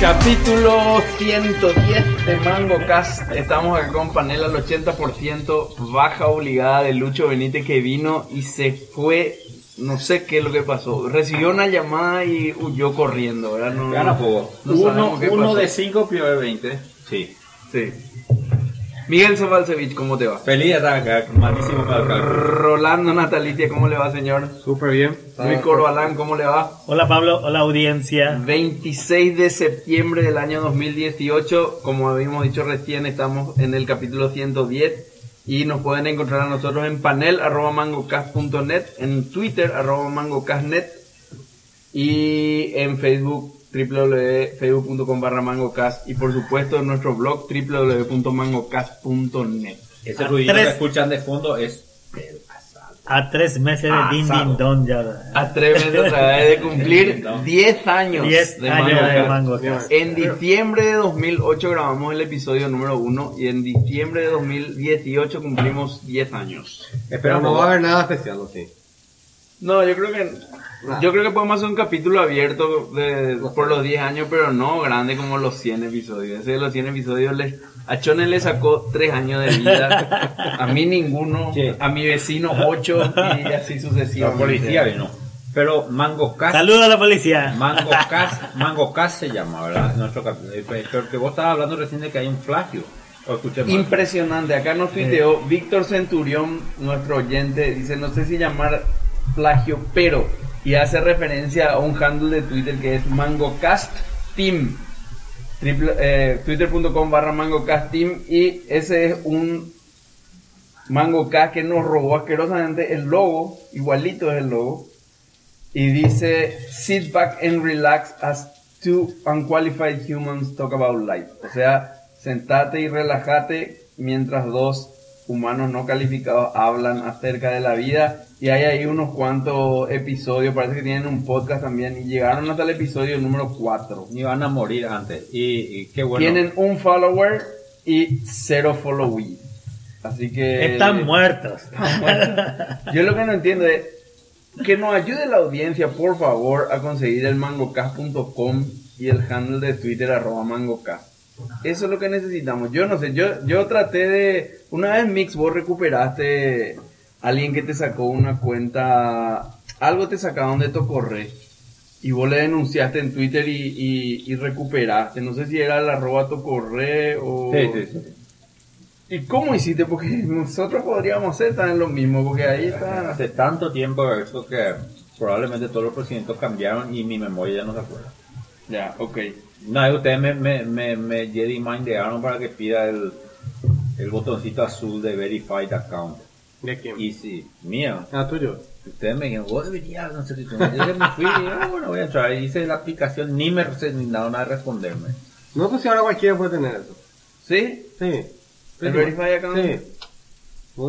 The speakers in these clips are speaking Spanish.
Capítulo 110 de Mango Cast. Estamos acá con panel al 80%, baja obligada de Lucho Benítez que vino y se fue. No sé qué es lo que pasó. Recibió una llamada y huyó corriendo, ¿verdad? No, Gana poco. no uno sabemos qué uno pasó. de 5, peor de 20. Sí. Sí. Miguel Zabalcevich, ¿cómo te va? Feliz de estar acá, malísimo para acá. Rolando Natalicia, ¿cómo le va, señor? Súper bien. Luis Corbalán, ¿cómo le va? Hola Pablo, hola audiencia. 26 de septiembre del año 2018, como habíamos dicho recién, estamos en el capítulo 110 y nos pueden encontrar a nosotros en panel arroba mangocast.net, en Twitter arroba mangocastnet y en Facebook www.facebook.com barra mangocast y por supuesto en nuestro blog www.mangocast.net. Ese A ruido tres. que escuchan de fondo es. A tres meses de Din. Din Don ya. A tres meses otra vez de cumplir 10 años 10 de años de Mangocast. Mango Cast. En diciembre de 2008 grabamos el episodio número 1 y en diciembre de 2018 cumplimos 10 años. Pero no va a haber nada especial, ¿o sí? No, yo creo que yo creo que podemos hacer un capítulo abierto de, por los 10 años, pero no grande como los 100 episodios. Ese de los 100 episodios le, a Chone le sacó 3 años de vida, a mí ninguno, Sí. a mi vecino 8 y así La sucesivamente. policía vino. Pero Mango Cast. Saludos a la policía. Mango Cast, Mango Cast se llama, ¿verdad? Nuestro eh, Pero que vos estabas hablando recién de que hay un plagio. Impresionante. Acá nos tuiteó Víctor Centurión, nuestro oyente, dice, no sé si llamar plagio, pero, y hace referencia a un handle de Twitter que es MangoCast Team. Triple- eh, Twitter.com barra MangoCast Team y ese es un MangoCast que nos robó asquerosamente el logo, igualito es el logo, y dice sit back and relax as two unqualified humans talk about life. O sea, sentate y relájate mientras dos humanos no calificados hablan acerca de la vida. Y hay ahí unos cuantos episodios, parece que tienen un podcast también, y llegaron hasta el episodio número 4. Ni van a morir antes. Y, y qué bueno. Tienen un follower y cero followees. Así que... Están muertos. Yo lo que no entiendo es que nos ayude la audiencia, por favor, a conseguir el mangocast.com y el handle de Twitter arroba mangocast. Eso es lo que necesitamos. Yo no sé, yo, yo traté de... Una vez Mix, vos recuperaste alguien que te sacó una cuenta... Algo te sacaron de tu correo. Y vos le denunciaste en Twitter y, y, y recuperaste. No sé si era el arroba tu correo o... Sí, sí, sí. ¿Y cómo hiciste? Porque nosotros podríamos hacer también lo mismo, porque ahí está... Hace tanto tiempo eso que probablemente todos los procedimientos cambiaron y mi memoria ya no se acuerda. Ya, ok. No, ustedes me, me, me, me Jedi Mindearon para que pida el, el botoncito azul de Verified Account. ¿De quién? Y si, mío, Ah, tuyo. ustedes me dijeron, vos deberías, no sé si tú me Yo me fui, y, ah, bueno, voy a entrar. Hice la aplicación, ni me ni nada nada de responderme. No, pues si ahora cualquiera puede tener eso. ¿Sí? Sí. ¿El Verify Account? Sí.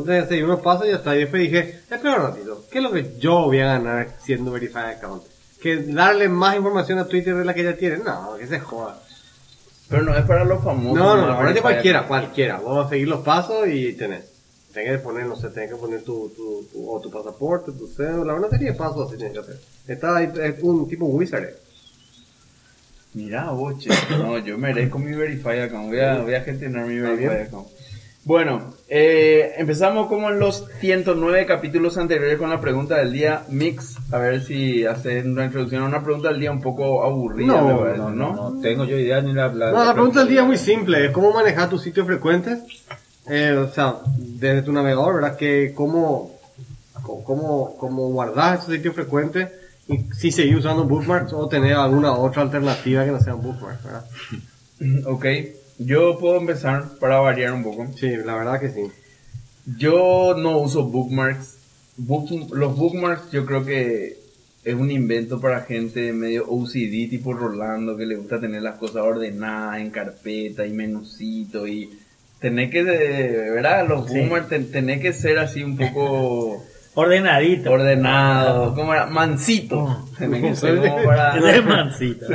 Te seguí unos pasos y está. Y después dije, espera un ratito, ¿qué es lo que yo voy a ganar siendo Verified Account? ¿Que darle más información a Twitter de la que ya tiene? No, que se joda. Pero no es para los famosos. No, no, no, de cualquiera, cualquiera. Vamos a seguir los pasos y tenés. Tienes que poner, no sé, tienes que poner tu, tu, tu, o tu pasaporte, tu cédula, una serie de pasos así tienes que hacer. Está ahí, es un tipo wizard. Mira, boche. No, yo merezco mi Verify Account. Voy a, voy a gestionar mi Verify Account. Bueno, eh, empezamos como en los 109 capítulos anteriores con la pregunta del día. Mix, a ver si hacen una introducción a una pregunta del día un poco aburrida, No, No, ¿no? no, no tengo yo idea ni la... la No, la pregunta del día es muy simple, es cómo manejar tus sitios frecuentes, eh, o sea, desde tu navegador, ¿verdad? Que cómo, cómo, cómo guardar esos sitios frecuentes y si seguir usando bookmarks o tener alguna otra alternativa que no sean bookmarks, ¿verdad? Ok, yo puedo empezar para variar un poco. Sí, la verdad que sí. Yo no uso bookmarks. Book- los bookmarks yo creo que es un invento para gente medio OCD tipo Rolando que le gusta tener las cosas ordenadas en carpeta y menucito y tenés que, ¿verdad? Los boomers ten- tenés que ser así un poco Ordenadito. ordenado, ¿cómo era? Mansito. Como para, Es mansito. sí,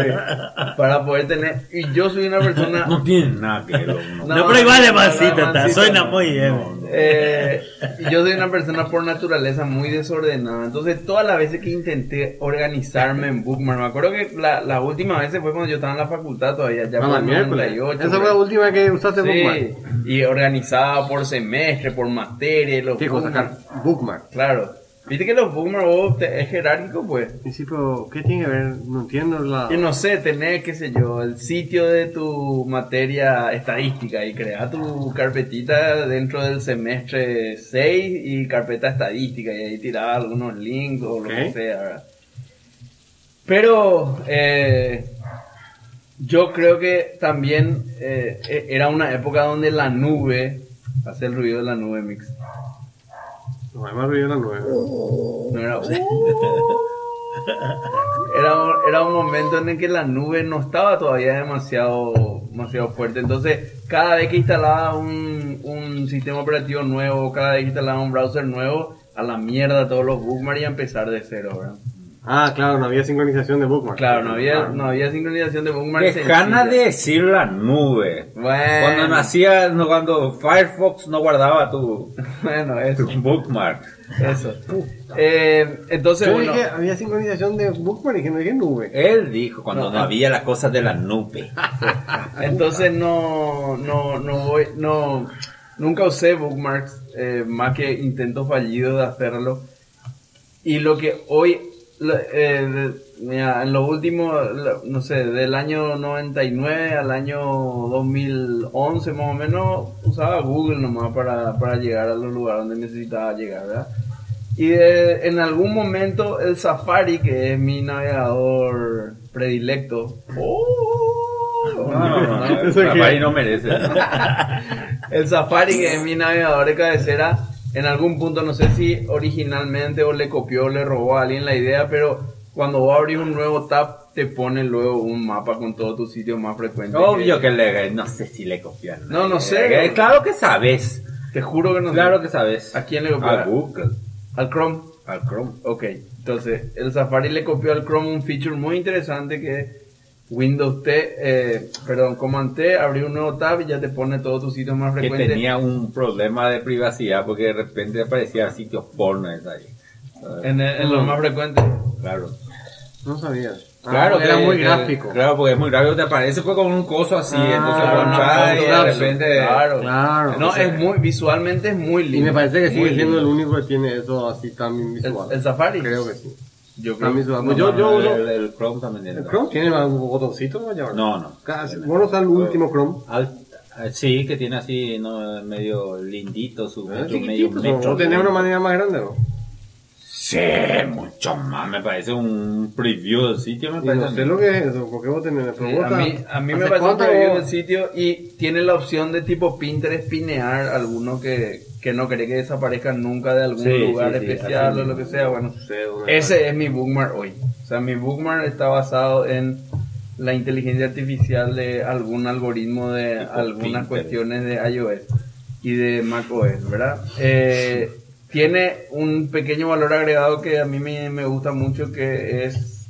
para poder tener. Y yo soy una persona. No tiene nada que ver. No, pero igual de no, mansito está. Suena no. muy bien. Eh, yo soy una persona por naturaleza muy desordenada. Entonces, todas las veces que intenté organizarme en Bookmark, me acuerdo que la, la última vez fue cuando yo estaba en la facultad todavía, ya Ah, por miércoles. 98. Esa fue la última que usaste Sí, Bookmark. y organizada por semestre, por materia, los ¿Qué cosa? Bookmark. Claro. Viste que los bookmark vos te- es jerárquico, pues. Y sí, pero ¿qué tiene que ver? No entiendo la... Y no sé, tenés, qué sé yo, el sitio de tu materia estadística y crear tu carpetita dentro del semestre 6 y carpeta estadística y ahí tirar algunos links o lo que Ok. sea, ¿verdad? Pero eh, yo creo que también eh, e- era una época donde la nube, hace el ruido de la nube mix, No, ruido en la nueve. no era... Era, era un momento en el que la nube no estaba todavía demasiado, demasiado fuerte. Entonces, cada vez que instalaba un, un sistema operativo nuevo, cada vez que instalaba un browser nuevo, a la mierda todos los bookmarks y a empezar de cero, ¿verdad? Ah, claro, no había sincronización de Bookmark. Claro, no había, Claro. no había sincronización de bookmarks. Dejana de decir la nube. Bueno, Cuando nacía, no, cuando Firefox no guardaba tu, Bueno, eso. tu bookmark. eso. Eh, entonces, Yo bueno. dije, había sincronización de Bookmark y que no dije nube. Él dijo cuando No, no, ah. había las cosas de la nube. Entonces no, no, no voy, no, nunca usé bookmarks, eh, más que intentos fallidos de hacerlo. Y lo que hoy, eh, de- mira, en lo último, no sé, del año 99 al año 2011 más o menos, usaba Google nomás para, para llegar a los lugares donde necesitaba llegar, ¿verdad? Y de- en algún momento el Safari, que es mi navegador predilecto, No, no, no, que- Safari no merece. el Safari, que es mi navegador de cabecera, en algún punto, no sé si originalmente o le copió o le robó a alguien la idea, pero cuando vos abrís un nuevo tab, te pone luego un mapa con todos tus sitios más frecuentes. Obvio que le, no sé si le nadie. No, no sé. Claro que sabes. Te juro que no sé. Claro que sabes. ¿A quién le copió? A Google. Al Chrome. Al Chrome. Ok, entonces el Safari le copió al Chrome un feature muy interesante que Windows T, eh, perdón, Command T, abrir un nuevo tab y ya te pone todos tus sitios más Que frecuentes. tenía un problema de privacidad porque de repente aparecían sitios porno ahí. En, el- en los más frecuentes. Claro. No sabía. Ah, Claro, era que- muy que- gráfico. Claro, porque es muy gráfico. Te aparece pues con un coso así. Ah, entonces claro, entras y de repente. Claro. Claro. No, es muy, visualmente es muy lindo. Y me parece que sigue Muy siendo el único que tiene eso así también el, visual. el Safari. Creo que sí. Yo creo. Pues yo, yo uso. el, el Chrome también tiene. ¿El Chrome tiene un botoncito? ¿no? Ya, No, no. Casi. Bueno, está el último Chrome. Al- eh, sí, que tiene así, no, medio lindito, su ¿Eh? metro, medio metro. ¿No una manera más grande, no? Sí, mucho más. Me parece un preview del sitio. Me Y parece. no sé lo que es eso, porque vos tenés eso. Sí, a mí, a mí me ¿hace parece un preview del sitio y tiene la opción de tipo Pinterest pinear alguno que, que no quiere que desaparezca nunca de algún Sí, lugar sí, especial o lo que sea. Bueno, ese es mi bookmark hoy. O sea, mi bookmark está basado en la inteligencia artificial de algún algoritmo de algunas Pinterest. cuestiones de iOS y de macOS, ¿verdad? Eh, tiene un pequeño valor agregado que a mí me, me gusta mucho que es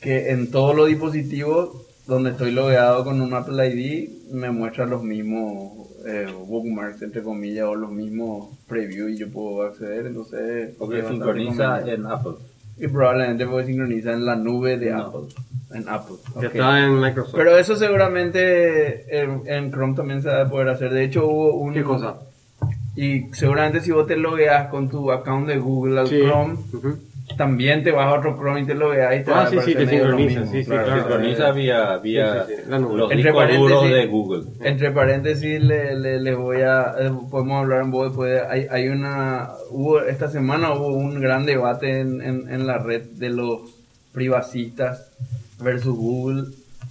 que en todos los dispositivos donde estoy logueado con un Apple ID me muestra los mismos eh, bookmarks entre comillas o los mismos previews y yo puedo acceder entonces es bastante sincroniza en Apple. y probablemente porque sincroniza en la nube de No. Apple en Apple Que está en Microsoft. pero eso seguramente en, en Chrome también se va a poder hacer de hecho hubo un ¿Qué cosa? Y seguramente si vos te logueas con tu account de Google al Sí. Chrome Ujú. también te vas a otro Chrome y te logueas y te Ah, va a sí, sí, te sincroniza, mismo, sí, sí, claro. Sincroniza vía, vía Sí, sí, sí, los Entre discos de Google. Entre paréntesis, le, le, les voy a, eh, podemos hablar en voz después. de- Hay, hay una, hubo, esta semana hubo un gran debate en, en, en la red de los privacistas versus Google.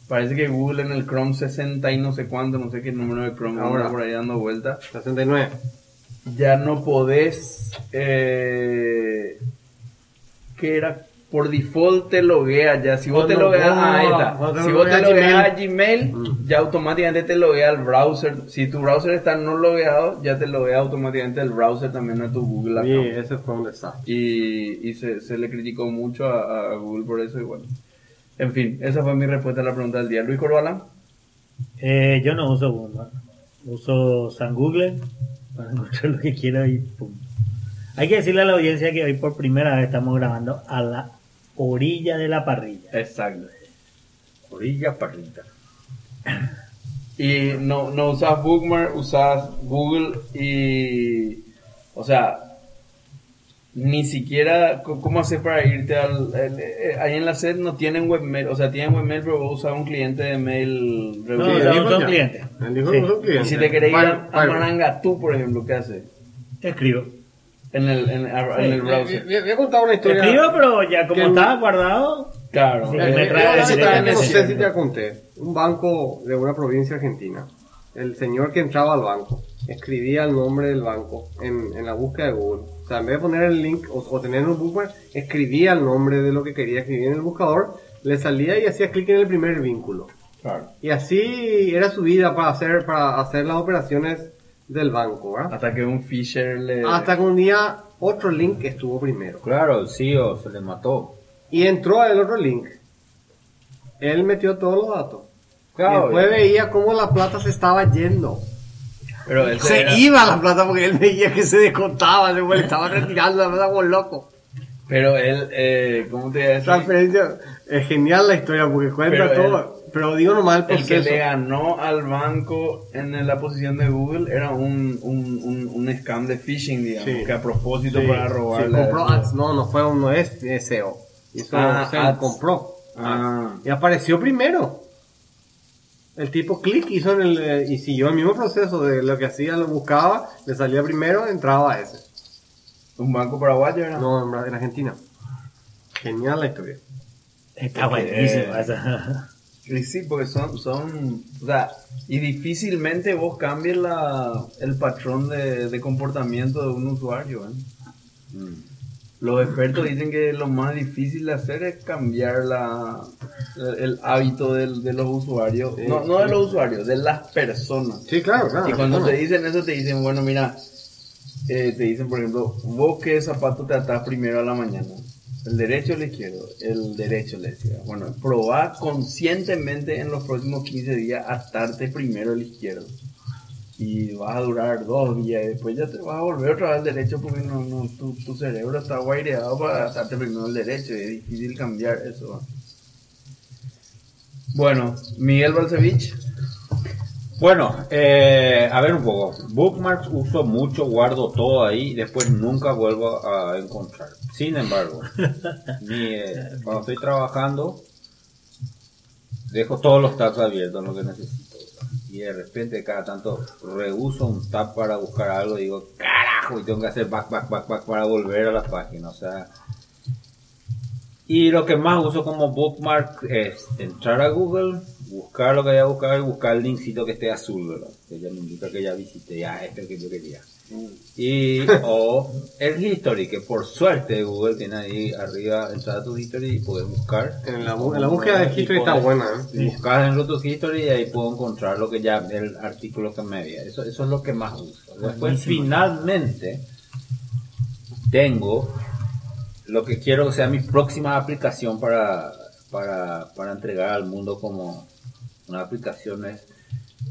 Parece que Google en el Chrome 60 y no sé cuánto, no sé qué número de Chrome Ahora. por ahí dando vuelta. 69. Ya no podés, eh, que era por default te loguea ya. Si vos te logueas, vos- ah, ahí está. Si vos te logueas a Gmail. Mm. ya automáticamente te loguea al browser. Si tu browser está no logueado, ya te loguea automáticamente el browser también a tu Google Sí, account. ese fue un desastre. Y, y se, se le criticó mucho a, a Google por eso bueno. En fin, esa fue mi respuesta a la pregunta del día. Luis Corbalán. Eh, yo no uso Google. Uso San Google para encontrar lo que quiero y pum. Hay que decirle a la audiencia que hoy por primera vez estamos grabando a la orilla de la parrilla. Exacto. Orilla parrita. Y no, no usas Bookmark, usas Google y... O sea, ni siquiera... ¿Cómo hacer para irte al... el- eh, ahí en la sed no tienen webmail, o sea, tienen webmail, pero vos usas un cliente de mail No, o sea, un ya. cliente. Sí. un cliente. y si te querés ir a, a Marangatú, por ejemplo, ¿qué haces? Escribo. En el, en, a- en el browser. voy- voy a contar una historia. Escribo, pero ya como que- estaba guardado, Claro. Sí, me trae- no sé si te conté. Un banco de una provincia argentina. El señor que entraba al banco escribía el nombre del banco en, en la búsqueda de Google. O sea, en vez de poner el link o, o tener un bookmark, escribía el nombre de lo que quería escribir en el buscador, le salía y hacía clic en el primer vínculo. claro. Y así era su vida para hacer, para hacer las operaciones del banco, ¿verdad? Hasta que un Fisher le... Hasta que un día otro link estuvo primero. Claro, el CEO se le mató. Y entró al otro link. Él metió todos los datos. Claro, y después ya. veía cómo la plata se estaba yendo. Pero ese Se era- iba la plata porque él veía que se descontaba, se estaba retirando la plata como loco. Pero él, eh, ¿cómo te a decir? Transferencia, es genial la historia porque cuenta Pero todo. pero digo nomás el El que le ganó al banco en la posición de Google era un, un, un, un scam de phishing, digamos, Sí. que a propósito Sí, para sí, robarle. compró ads. No, no fue no es SEO. Hizo Ah, ads. compró. Ah. Y apareció primero. El tipo clic hizo en el, eh, y siguió el mismo proceso de lo que hacía, lo buscaba, le salía primero, entraba a ese. Un banco paraguayo era. No, en, en Argentina. Genial la historia. está Porque, buenísimo. eh, esa. Y sí, porque son, son, o sea, y difícilmente vos cambies la, el patrón de, de comportamiento de un usuario. ¿eh? Mm. Los expertos dicen que lo más difícil de hacer es cambiar la, el, hábito del- de los usuarios, Sí, no, no de los usuarios, de las personas. Sí, claro, claro. Y cuando te dicen eso, te dicen, bueno, mira, eh, te dicen, por ejemplo, vos qué zapato te atás primero a la mañana. El derecho o el izquierdo. El derecho, le decía. Bueno, probá conscientemente en los próximos 15 días atarte primero el izquierdo. Y vas a durar dos días y después ya te vas a volver otra vez al derecho porque no, no, tu, tu cerebro está guaireado para atarte primero el derecho y es difícil cambiar eso. Bueno, Miguel Balcevich. Bueno, eh, a ver un poco. Bookmarks uso mucho, guardo todo ahí y después nunca vuelvo a encontrar. Sin embargo, mi, eh, cuando estoy trabajando, dejo todos los tabs abiertos lo que necesito. Y de repente cada tanto reuso un tab para buscar algo y digo, carajo, y tengo que hacer back, back, back, back para volver a la página. O sea, y lo que más uso como bookmark es entrar a Google, buscar lo que haya buscado y buscar el linkcito que esté azul, ¿verdad? Que ya me indica que ya visité, ya este es el que yo quería. Y, o el history, que por suerte Google tiene ahí arriba entrar a tu history y poder buscar. En la, bu- en la búsqueda de history está buena, ¿eh? Buscar en tu history y ahí puedo encontrar lo que ya, el artículo que me había. Eso, eso es lo que más uso. Después, Buenísimo. finalmente, tengo lo que quiero que sea mi próxima aplicación para, para, para entregar al mundo como una aplicación es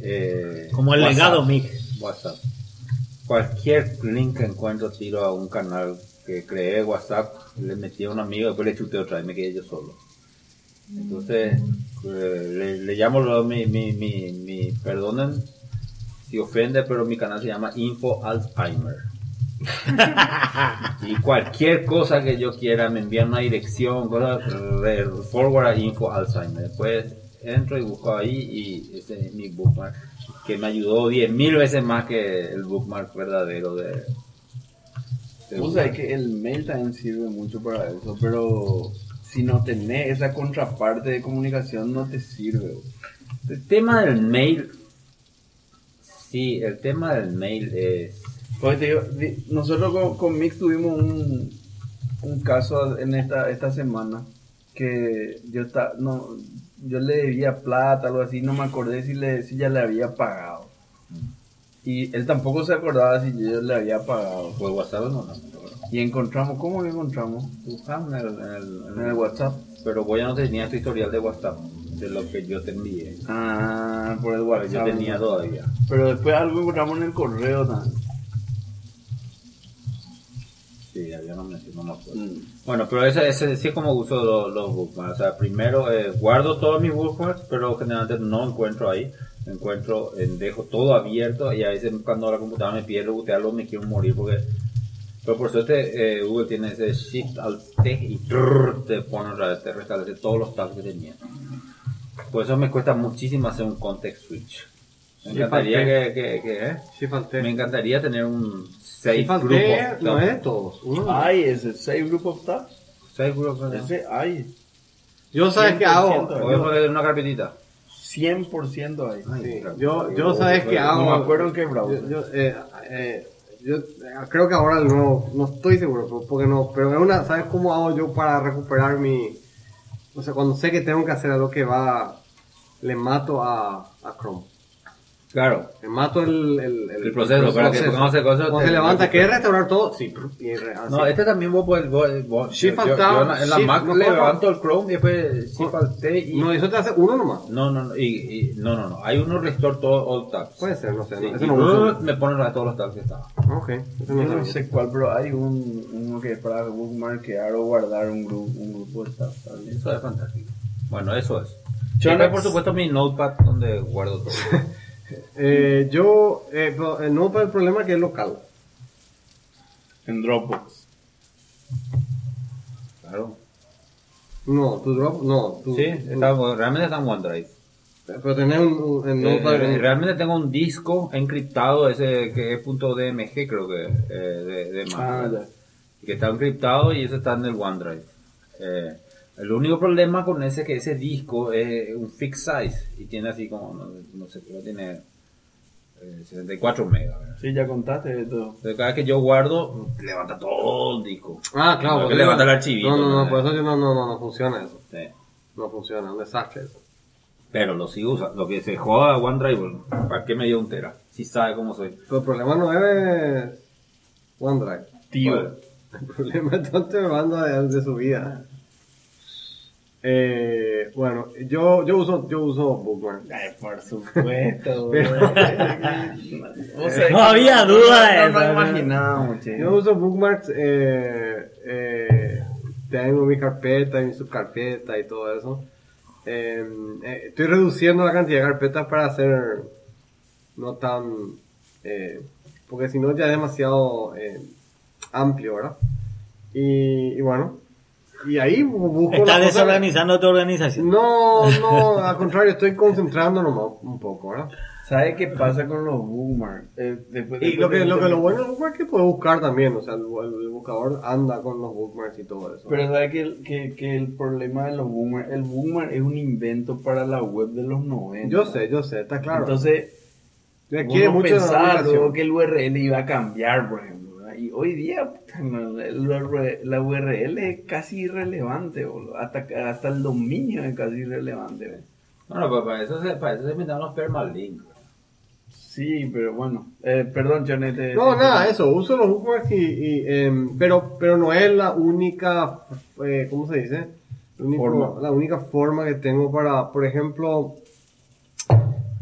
eh, Como el WhatsApp. legado mix. WhatsApp. Cualquier link que encuentro tiro a un canal que creé WhatsApp, le metí a un amigo, después le chuté otra y me quedé yo solo. Entonces, eh, le, le llamo lo- mi, mi, mi, mi, perdonen si ofende, pero mi canal se llama Info Alzheimer. y cualquier cosa que yo quiera, me envían una dirección, cosa, re- forward a Info Alzheimer. Después entro y busco ahí y ese es mi bookmark, que me ayudó 10.000 veces más que el bookmark verdadero de... de Vos Google. sabés que el mail también sirve mucho para eso, pero si no tenés esa contraparte de comunicación no te sirve. El tema del mail, sí, el tema del mail es... Porque te digo, di- nosotros con, con Mix tuvimos un, un caso en esta, esta semana que yo está, no, yo le debía plata, algo así, no me acordé si, le, si ya le había pagado. Y él tampoco se acordaba si yo le había pagado. Por WhatsApp no, no, no. Y encontramos, ¿cómo que encontramos? En el, en el- en el WhatsApp. Pero vos ya no tenías tu historial de WhatsApp, de lo que yo te envié. Ah, por el WhatsApp. yo tenía todavía. Pero después algo encontramos en el correo también. Sí, ya yo no me, no me acuerdo. Mm. Bueno, pero ese, ese sí es como uso los, los bookmarks. O sea, primero eh, guardo todos mis bookmarks, pero generalmente no encuentro ahí. Encuentro, eh, dejo todo abierto y a veces cuando la computadora me pide rebotearlo me quiero morir porque... Pero por suerte eh, Google tiene ese Shift Alt T y trrr, te pone otra vez, te restablece todos los tabs que tenía. Por eso me cuesta muchísimo hacer un context switch. Me encantaría Alt que, que, que, eh, me encantaría tener un save Sí group of no es todos. Uno. Ay, ese Save Group of Tabs. Save group of tabs. Ese hay. Yo sabes qué hago. 100%. Voy a poner una carpetita. 100% hay. Sí, claro. yo, yo sabes qué hago. No me acuerdo en qué browser. Yo, yo, eh, eh, yo, eh, creo que ahora no, no estoy seguro, porque no, pero es una, ¿sabes cómo hago yo para recuperar mi, o sea, cuando sé que tengo que hacer algo que va, le mato a, a Chrome. Claro. Mato el, el, El proceso, para que cuando hace cosas Cuando se levanta, ¿quieres restaurar todo? Sí, y re- así. No, este también vos puedes. Vos, vos- Shift yo- yo- yo en la Shift, Mac no le levanto el Chrome y después Shift Alt T y. No, eso te hace uno nomás. No, no, no, y, y- no, no, no. Hay uno restore todo all tabs. Puede ser, no sé. Sí, no, eso no uso. me pone todos los tabs que estaban. Ok, eso Yo no no sabía. sé cuál, pero hay un, uno que es para bookmarkear o guardar un grupo, un grupo de tabs. ¿sabes? Eso es fantástico. Bueno, eso es. Yo no- por supuesto, mi notepad donde guardo todo. Eh, yo, eh, pero, eh, no para el problema que es local. En Dropbox. Claro. No, tu drop, no. Tu, Sí, está, realmente está en OneDrive. Pero tenés un, un- en Eh, Notepad, eh, un- realmente tengo un disco encriptado, ese que es .dmg creo que, eh, de, de Mac. Ah, ya. que está encriptado y ese está en el OneDrive. Eh, el único problema con ese es que ese disco es un fixed size y tiene así como, no, no sé, pero tiene eh, 64 megas. ¿verdad? Sí, ya contaste de todo. Entonces cada vez que yo guardo, levanta todo el disco. Ah, claro. Porque que levanta el archivito, No, no, no, ¿no? por eso yo no, no, no, no funciona eso. Sí. No funciona, un desastre eso. Pero lo sigo usando. Lo que se joda OneDrive, ¿para qué me dio un tera? Si sabe cómo soy. Pero el problema no es OneDrive. Tío. El problema es dónde me manda de, de su vida. Eh, bueno, yo, yo uso, yo uso Bookmark. Ay, por supuesto, Pero- O sea, No había duda de no, eso, No, che. Yo uso bookmarks, eh, eh, tengo mi carpeta y mi subcarpeta y todo eso. Eh, eh, estoy reduciendo la cantidad de carpetas para hacer no tan, eh, porque si no ya es demasiado amplio, ¿verdad? Y, y bueno, y ahí bu- busco Estás desorganizando tu organización. No, no, al contrario, estoy concentrando nomás un poco, ¿verdad? ¿Sabes qué pasa con los bookmarks? Eh, después, Y lo que, de- lo que lo bueno del bookmark es que puedes buscar también, o sea, el, el buscador anda con los bookmarks y todo eso. Pero sabes que, el- que, que el problema de los bookmarks, el bookmark es un invento para la web de los 90. Yo sé, yo sé, está claro. Entonces, Requiere uno mucho de navegación. luego que el URL iba a cambiar, por ejemplo. Y hoy día, puta, no, URL la URL es casi irrelevante, boludo. Hasta, hasta el dominio es casi irrelevante. ¿verdad? Bueno, pues para eso se, para eso se inventaron los permalinks. Sí, pero bueno. Eh, perdón, Jonete. No, nada, eso, uso los bookmarks y, y, em, pero, pero no es la única, eh, ¿cómo se dice? La única Forma. la única forma que tengo para, por ejemplo,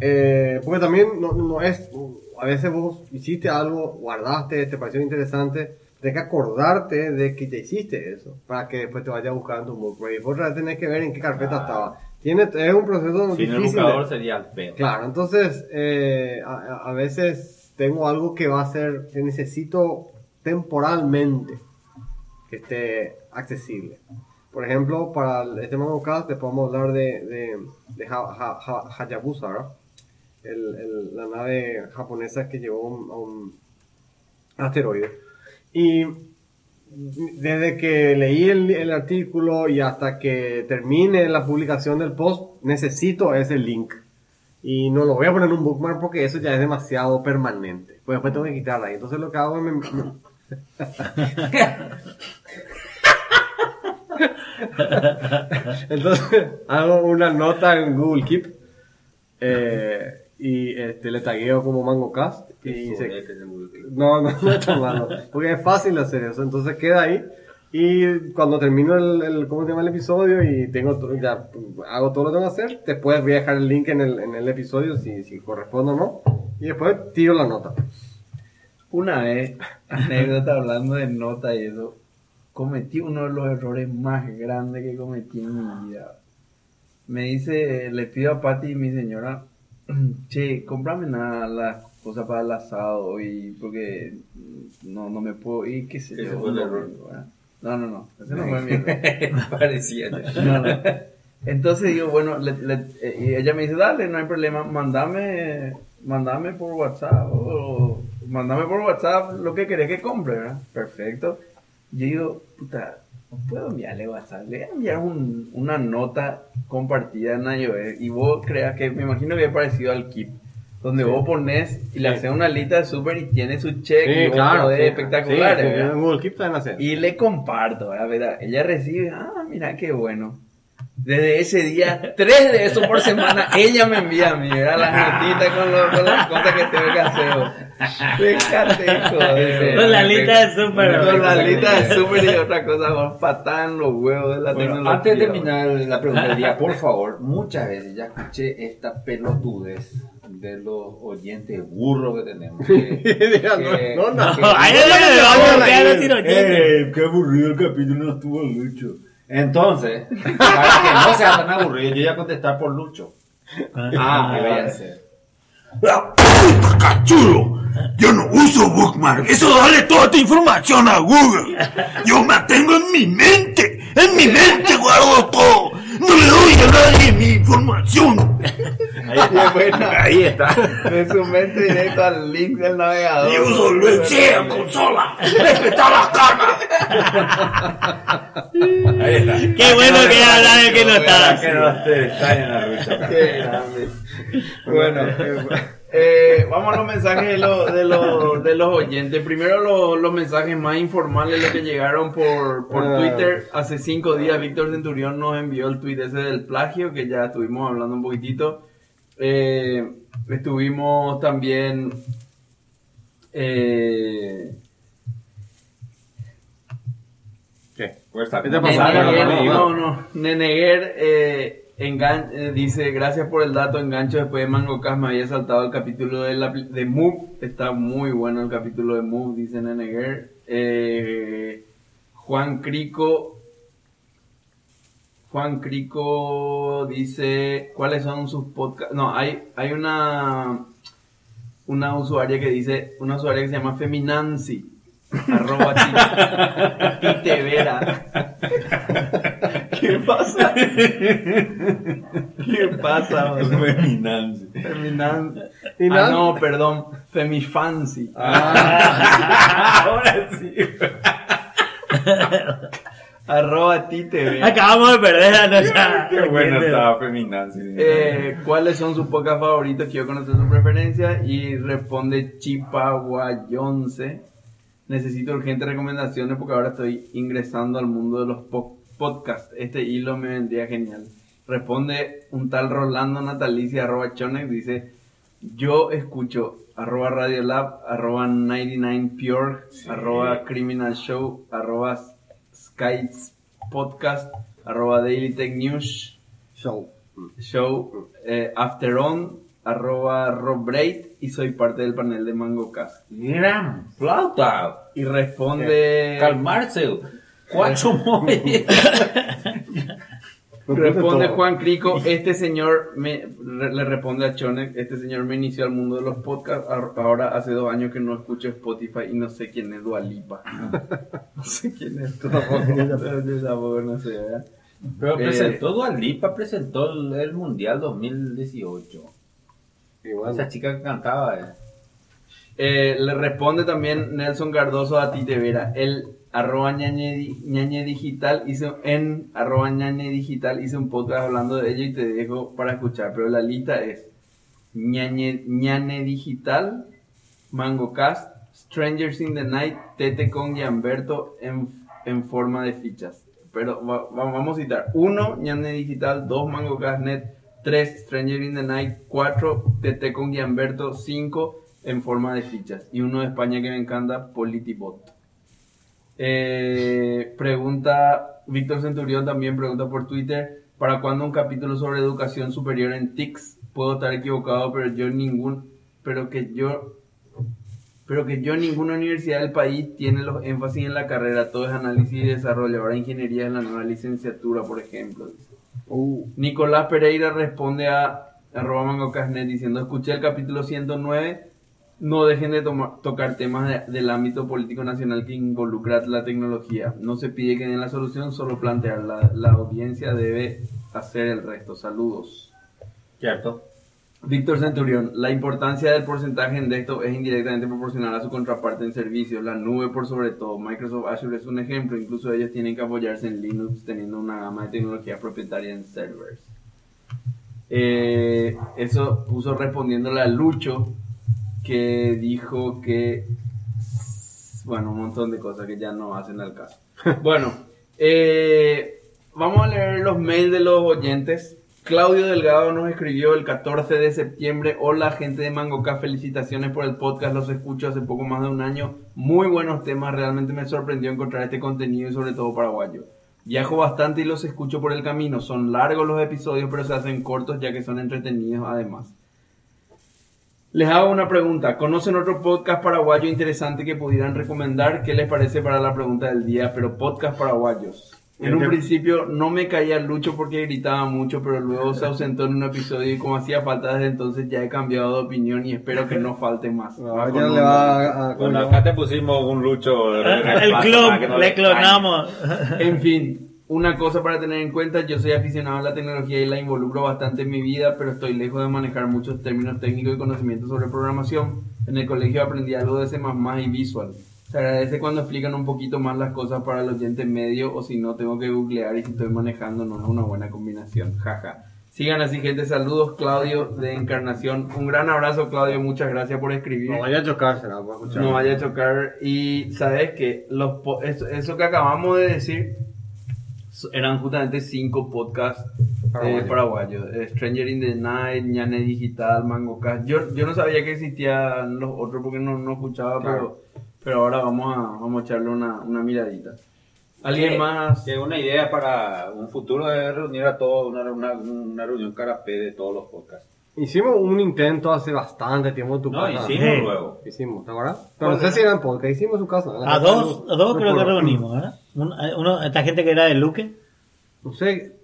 eh, porque también no, no es, a veces vos hiciste algo, guardaste, te pareció interesante, tienes que acordarte de que ya hiciste eso, para que después te vayas en tu bookmark. Y vos tenés que ver en qué carpeta estaba. Tiene, es un proceso Sin el difícil. de- buscador sería el pedo. Claro, entonces eh, a, a- veces tengo algo que va a ser, que necesito temporalmente que esté accesible. Por ejemplo, para el- este Cast te podemos hablar de, de, de Ha- Ha- Ha- Hayabusa, ¿verdad? El- el- la nave japonesa que llegó a un, un asteroide. Y desde que leí el, el artículo y hasta que termine la publicación del post, necesito ese link. Y no lo voy a poner en un bookmark porque eso ya es demasiado permanente. Pues después tengo que quitarla. Y entonces lo que hago es... me- Entonces hago una nota en Google Keep eh, y este, le tagueo como MangoCast y se, no, no, no es tan malo, porque es fácil hacer eso, entonces queda ahí y cuando termino el, el ¿cómo se llama el episodio? y tengo ya hago todo lo que tengo que hacer, después voy a dejar el link en el, en el episodio si, si corresponde o no y después tiro la nota. Una vez, anécdota hablando de nota y eso, cometí uno de los errores más grandes que cometí en mi vida. Me dice, le pido a Patti, mi señora, che, cómprame nada las cosas para el asado y porque no, no me puedo ir, qué sé yo. No, no, no, ese no fue mi error. Parecía. No, no. Entonces digo, bueno, le- le- y ella me dice, dale, no hay problema, mandame, mandame por WhatsApp o mandame por WhatsApp lo que querés que compre, ¿verdad? Perfecto. Yo digo, puta, puedo enviarle WhatsApp, le voy a enviar un- una nota compartida en iOS y vos creas que, me imagino que es parecido al Keep. Donde vos pones y le Sí. haces una lista de súper y tiene su check y sí. espectacular. Sí, sí, ¿verdad? en Google Keep también hace. Y le comparto. ¿verdad? Ella recibe, ah, mira qué bueno. Desde ese día, tres de eso por semana, ella me envía a mí, ¿verdad? Las notitas con, lo- con las cosas que tengo que hacer. Fíjate, joder. Con la lista de súper. Con la lista de súper y otra cosa, vos patan los huevos de la Bueno, tecnología. antes de terminar la pregunta del día, por favor, muchas veces ya escuché esta pelotudez de los oyentes burros que tenemos. que- que- no, no, no. es los qué aburrido el capítulo, no estuvo Lucho. Entonces, para que no sea tan aburrido, yo voy a contestar por Lucho. Ah, ¿Qué voy a hacer? ¡La puta cachulo! Yo no uso Bookmark. Eso dale toda tu información a Google. Yo me tengo en mi mente. En mi mente guardo todo. No le doy a nadie mi información. Ahí está, bueno, Ahí está. de su mente directo al link del navegador. Yo uso Luchea consola. Respeta la cama. Ahí está. Qué bueno que era hablar el que no está. que no te extrañen a Lucho acá. Qué grande. Bueno, eh, vamos a los mensajes de, los de, los de los oyentes. Primero los, los mensajes más informales, los que llegaron por, por Ah. Twitter. Hace cinco días Víctor Centurión nos envió el tweet ese del plagio, que ya estuvimos hablando un poquitito. Eh, estuvimos también... Eh, ¿Qué? ¿Qué Neneguer, no, no, no. Neneguer eh, engan- eh, dice, gracias por el dato, engancho después de MangoCast me había saltado el capítulo de, la, de Move, está muy bueno el capítulo de Move, dice Neneguer. Eh, Juan Crico, Juan Crico dice, ¿cuáles son sus podcasts? No, hay, hay una, una usuaria que dice, una usuaria que se llama Feminancy. Arroba ti- titevera. ¿Qué pasa? ¿Qué pasa? Feminancy. Feminan... ¿Y Ah, no, perdón. Femifancy. Ahora sí. Arroba titevera. Acabamos de perder a nuestra. Qué bueno oyente. estaba Feminancy. Eh, ¿Cuáles son sus pocas favoritos? Quiero conocer su preferencia. Y responde Chipaguayonce. Necesito urgentes recomendaciones porque ahora estoy ingresando al mundo de los po- podcasts. Este hilo me vendría genial. Responde un tal Rolando Natalicia, arroba Chonex, dice, yo escucho arroba Radiolab, arroba 99pure, arroba Criminal Show, arroba Skites Podcast, arroba Daily Tech News, Show. show eh, After On, arroba Rob Braid y soy parte del panel de MangoCast. Gran flauta. Y responde... Calmarse. Cuatro móviles. Responde Juan Crico, este señor me, re- le responde a Chonek, este señor me inició al mundo de los podcasts, ahora hace dos años que no escucho Spotify y no sé quién es Dualipa. No sé quién es, tampoco, yo tampoco no sé, ¿verdad? Pero Eh, presentó Dualipa, presentó el, el Mundial 2018. Igual. Esa chica que cantaba. eh. Eh, le responde también Nelson Cardoso a Tite Vera, el arroba ñañe, ñañe digital hizo en arroba ñañe digital hice un podcast hablando de ello y te dejo para escuchar, pero la lista es ñañe, ñañe digital, MangoCast, Strangers in the Night, Tete con Gianberto en, en forma de fichas. pero va- va- vamos a citar. Uno, Ñane Digital. Dos, Mango Net. Tres, Stranger in the Night. Cuatro, TT con Guiamberto. Cinco, en forma de fichas. Y uno de España que me encanta, Politibot. Eh, pregunta, Víctor Centurión también pregunta por Twitter, ¿para cuándo un capítulo sobre educación superior en TICS? Puedo estar equivocado, pero yo ningún, pero que yo, pero que yo ninguna universidad del país tiene los énfasis en la carrera, todo es análisis y desarrollo, ahora ingeniería es la nueva licenciatura, por ejemplo. Uh, Nicolás Pereira responde a arroba mangocasnet diciendo, escuché el capítulo 109, no dejen de tocar temas de- del ámbito político nacional que involucra la tecnología. No se pide que den la solución, solo plantearla. La audiencia debe hacer el resto. Saludos. ¿Cierto? Víctor Centurión, la importancia del porcentaje en desktop es indirectamente proporcional a su contraparte en servicios, la nube por sobre todo. Microsoft Azure es un ejemplo, incluso ellos tienen que apoyarse en Linux teniendo una gama de tecnologías propietarias en servers. Eh, eso puso respondiéndole a Lucho, que dijo que, bueno, un montón de cosas que ya no hacen al caso. Bueno, eh, vamos a leer los mails de los oyentes. Claudio Delgado nos escribió el 14 de septiembre. Hola gente de Mangoca, felicitaciones por el podcast, los escucho hace poco más de un año. Muy buenos temas, realmente me sorprendió encontrar este contenido y sobre todo paraguayo. Viajo bastante y los escucho por el camino. Son largos los episodios, pero se hacen cortos ya que son entretenidos además. Les hago una pregunta. ¿Conocen otro podcast paraguayo interesante que pudieran recomendar? ¿Qué les parece para la pregunta del día? Pero podcast paraguayos. En un principio no me caía Lucho porque gritaba mucho, pero luego se ausentó en un episodio y como hacía falta desde entonces ya he cambiado de opinión y espero que no falte más. ahora ya le va a, a- Bueno, acá te pusimos un lucho. El clon, que no le clonamos. En fin, una cosa para tener en cuenta, yo soy aficionado a la tecnología y la involucro bastante en mi vida, pero estoy lejos de manejar muchos términos técnicos y conocimientos sobre programación. En el colegio aprendí algo de C++ y Visual. Se agradece cuando explican un poquito más las cosas para el oyente medio o si no tengo que googlear y si estoy manejando no es una buena combinación. Jaja. Sigan así gente, saludos Claudio de Encarnación. Un gran abrazo Claudio, muchas gracias por escribir. No vaya a chocarse, ¿no? Para escuchar. No vaya a chocar. Y sabes que los po- eso, eso que acabamos de decir eran justamente cinco podcasts eh, Paraguayos. paraguayos. Eh, Stranger in the Night, Ñane Digital, Mangocast. Yo, yo no sabía que existían los otros porque no, no escuchaba, Claro. pero, pero ahora vamos a, vamos a echarle una, una miradita. ¿Alguien más? que una idea para un futuro es reunir a todos, una, una, una reunión carapé de todos los podcasts. Hicimos un intento hace bastante tiempo en tu No, casa. hicimos Sí. luego. Hicimos, ¿te acuerdas? Pero no sé si era en podcast, hicimos en su casa. A de dos, a dos creo que reunimos, ¿verdad? Eh, uno, esta gente que era de Luque. No sé,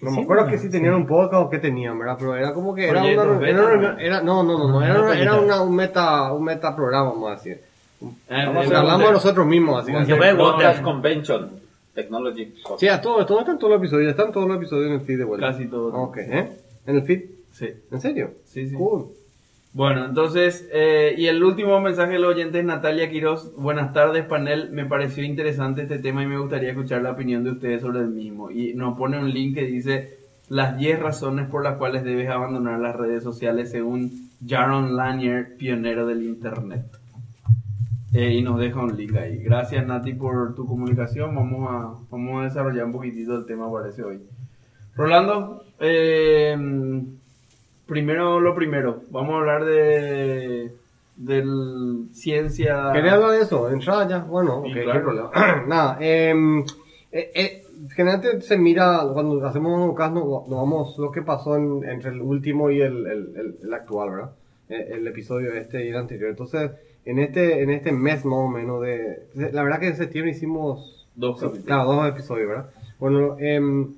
no me acuerdo que si tenían un podcast o qué tenían, ¿verdad? Pero era como que era una, era ¿no? era- no, no, no, no, era, una- era una- un meta, un meta programa, vamos a decir. Eh, eh, hablamos de nosotros mismos, así que. Podcast. Convention Technology. Sí, a todo, todo están todos los episodios, están todos los episodios en el feed de vuelta. Casi todos. Ok, ¿eh? ¿En el feed? Sí. ¿En serio? Sí, sí. Cool. Bueno, entonces, eh, y el último mensaje del oyente es Natalia Quiroz. Buenas tardes, panel. Me pareció interesante este tema y me gustaría escuchar la opinión de ustedes sobre el mismo. Y nos pone un link que dice las 10 razones por las cuales debes abandonar las redes sociales según Jaron Lanier, pionero del Internet. Eh, y nos deja un link ahí. Gracias, Nati, por tu comunicación. Vamos a, vamos a desarrollar un poquitito el tema, parece hoy. Rolando, eh, primero lo primero, vamos a hablar de del ciencia. ¿Quería hablar de eso? ¿Entrada ya? Bueno, ok, claro. Nada, eh, eh, eh, generalmente se mira, cuando hacemos un caso, nos vamos lo que pasó en- entre el último y el, el, el- el actual, ¿verdad? Eh, El, episodio este y el anterior. Entonces, en este, en este mes más o menos de... La verdad que en septiembre hicimos Dos capítulos. Claro, dos episodios, ¿verdad? Bueno, em,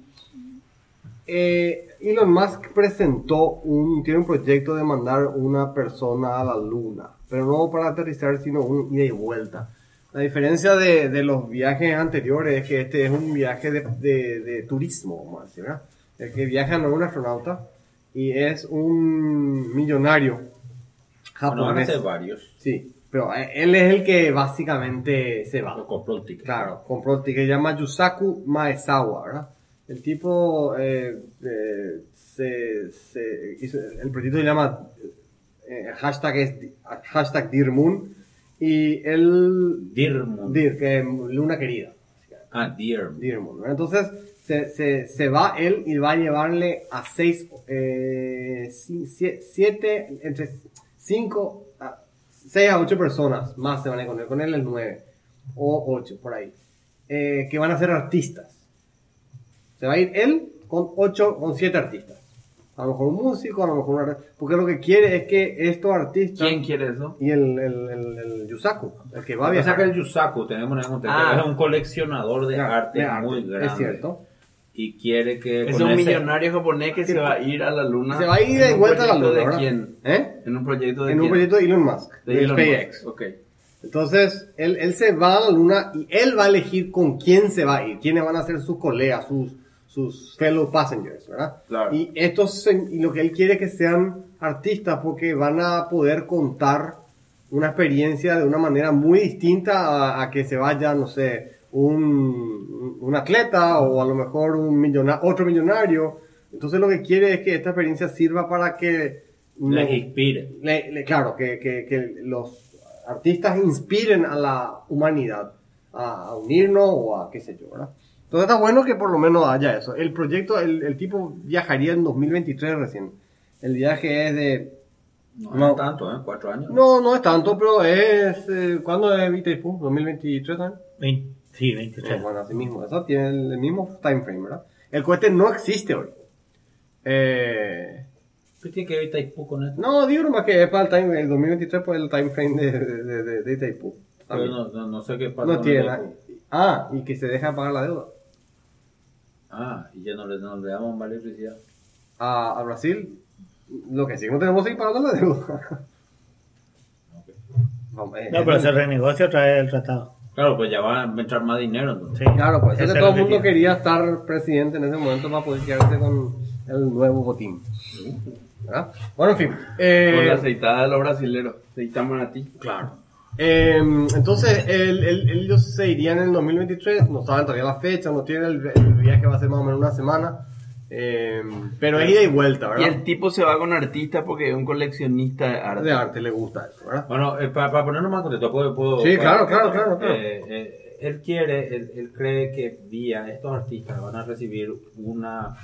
eh, Elon Musk presentó un, tiene un proyecto de mandar una persona a la luna, pero no para aterrizar, sino un ida y vuelta. La diferencia de, de los viajes anteriores es que este es un viaje de, de- de turismo, vamos a decir, ¿verdad? El que viaja no es un astronauta y es un millonario Bueno, japonés. ser varios. Sí, pero eh, él es el que básicamente se va. Lo compró el ticket. Claro, compró el ticket, se llama Yusaku Maezawa, ¿verdad? El tipo eh, eh, se, se hizo- el proyecto se llama eh, hashtag es hashtag Dear Moon y él Dirmund. Dear, que luna querida. Ah, Dear. Dearmond, ¿verdad? Entonces se, se, se va él y va a llevarle a seis, eh, siete, entre cinco, a, seis a ocho personas más se van a ir con él, el nueve o ocho por ahí, eh, que van a ser artistas. Se va a ir él con ocho, con siete artistas. A lo mejor un músico, a lo mejor un artista, porque lo que quiere es que estos artistas ¿Quién quiere eso? y el, el, el, el Yusaku, el que va a viajar. es que el Yusaku, tenemos en contexto, Ah. es un coleccionador de Claro, arte de arte, muy grande. Es cierto. Y quiere que. Es un ese- millonario japonés que se va a ir a la luna. Se va a ir ¿En de vuelta a la luna, ¿De ¿verdad? quién? ¿Eh? En un proyecto de En un proyecto de Elon Musk, de de Elon SpaceX. Musk. Ok. Entonces, él, él se va a la luna y él va a elegir con quién se va a ir, quiénes van a ser sus colegas, sus, sus fellow passengers, ¿verdad? Claro. Y, estos, y lo que él quiere es que sean artistas porque van a poder contar una experiencia de una manera muy distinta a, a que se vaya, no sé, un, un atleta o a lo mejor un millona- otro millonario. Entonces lo que quiere es que esta experiencia sirva para que... Les no- inspire. le- le- claro, que, que- que los artistas inspiren a la humanidad a, a unirnos o a qué sé yo, ¿verdad? Entonces está bueno que por lo menos haya eso. El proyecto, el, el tipo viajaría en 2023 recién. El viaje es de... No, No. es tanto, ¿eh? Cuatro años. No, no es tanto, pero es... Eh, ¿Cuándo es Itaipú? ¿2023 también? Vein- sí, 23. Bueno, así mismo. Eso tiene el, mismo time frame, ¿verdad? El cohete no existe hoy. Eh, ¿Qué tiene que ver Itaipú con esto? no, digo nomás que es para el, time, el 2023 pues el time frame de, de, de, de- de Itaipú. Pero no, no, no sé qué pasa. No tiene nada. Ah, y que se deja pagar la deuda. Ah, y ya no le, no le damos más electricidad. A, a Brasil, lo que sí, no tenemos que ir pagando la deuda. Vamos, eh, No, pero se renegocia otra vez el tratado. Claro, pues ya va a entrar más dinero entonces. Sí. Claro, pues es Eso que es todo lo el que mundo quería estar presidente en ese momento para poder quedarse con el nuevo botín. ¿Verdad? Bueno, en fin. eh, Con la aceitada de los brasileros. Aceitamos a ti. Claro. Eh, entonces, el- el- ellos se irían en el 2023, no saben todavía la fecha, no tienen el, el viaje, va a ser más o menos una semana. Eh, pero es ida y vuelta, Y ¿verdad? el tipo se va con artistas porque es un coleccionista de arte. de arte le gusta eso, ¿verdad? Bueno, eh, para, para ponernos más contexto, puedo, puedo- Sí, claro, claro, claro, claro. Eh, eh, él quiere, él, él cree que vía estos artistas van a recibir una,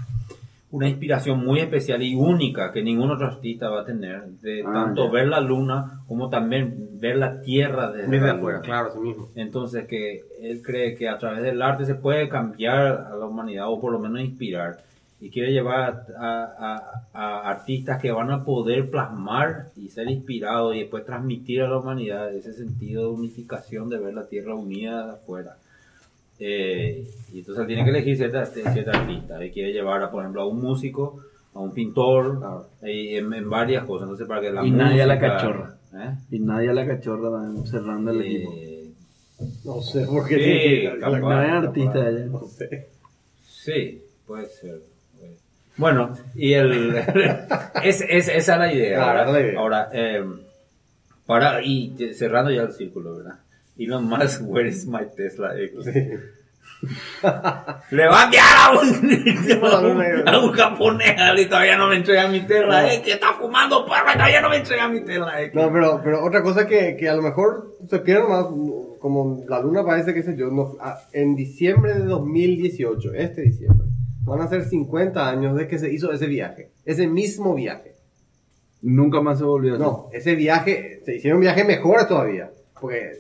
una inspiración muy especial y única que ningún otro artista va a tener, de Ah, tanto ya. ver la luna como también ver la tierra desde, Desde la afuera, luna. claro, así mismo. Entonces que él cree que a través del arte se puede cambiar a la humanidad o por lo menos inspirar. Y quiere llevar a, a- a artistas que van a poder plasmar y ser inspirados y después transmitir a la humanidad ese sentido de unificación de ver la tierra unida de afuera. Eh, y entonces él tiene que elegir cierta, cierta artista. Y quiere llevar, a, por ejemplo, a un músico, a un pintor, Claro. y en, en varias cosas. Entonces para que la Y nadie a la música- cachorra. ¿eh? Y nadie a la cachorra también cerrando el equipo. Eh, No sé por qué Sí, tiene que- capaz. La gran artista capaz. de ella. No sé. Sí, puede ser. Bueno, y el es, es- esa es la idea. Claro, ¿verdad? es la idea. Ahora, eh, para, y cerrando ya el círculo, ¿verdad? Elon Musk, where is my Tesla X? Le va a enviar a un, a un, a un japonés y todavía no me entrega mi Tesla X. Está fumando perro y todavía no me entrega mi Tesla X. No, pero, pero otra cosa que, que a lo mejor se pierde más, como la luna parece, qué sé yo, no- a- en diciembre de 2018, este diciembre, van a ser 50 años de que se hizo ese viaje, ese mismo viaje. Nunca más se volvió a hacer. No, ese viaje, se hicieron viajes mejores todavía, porque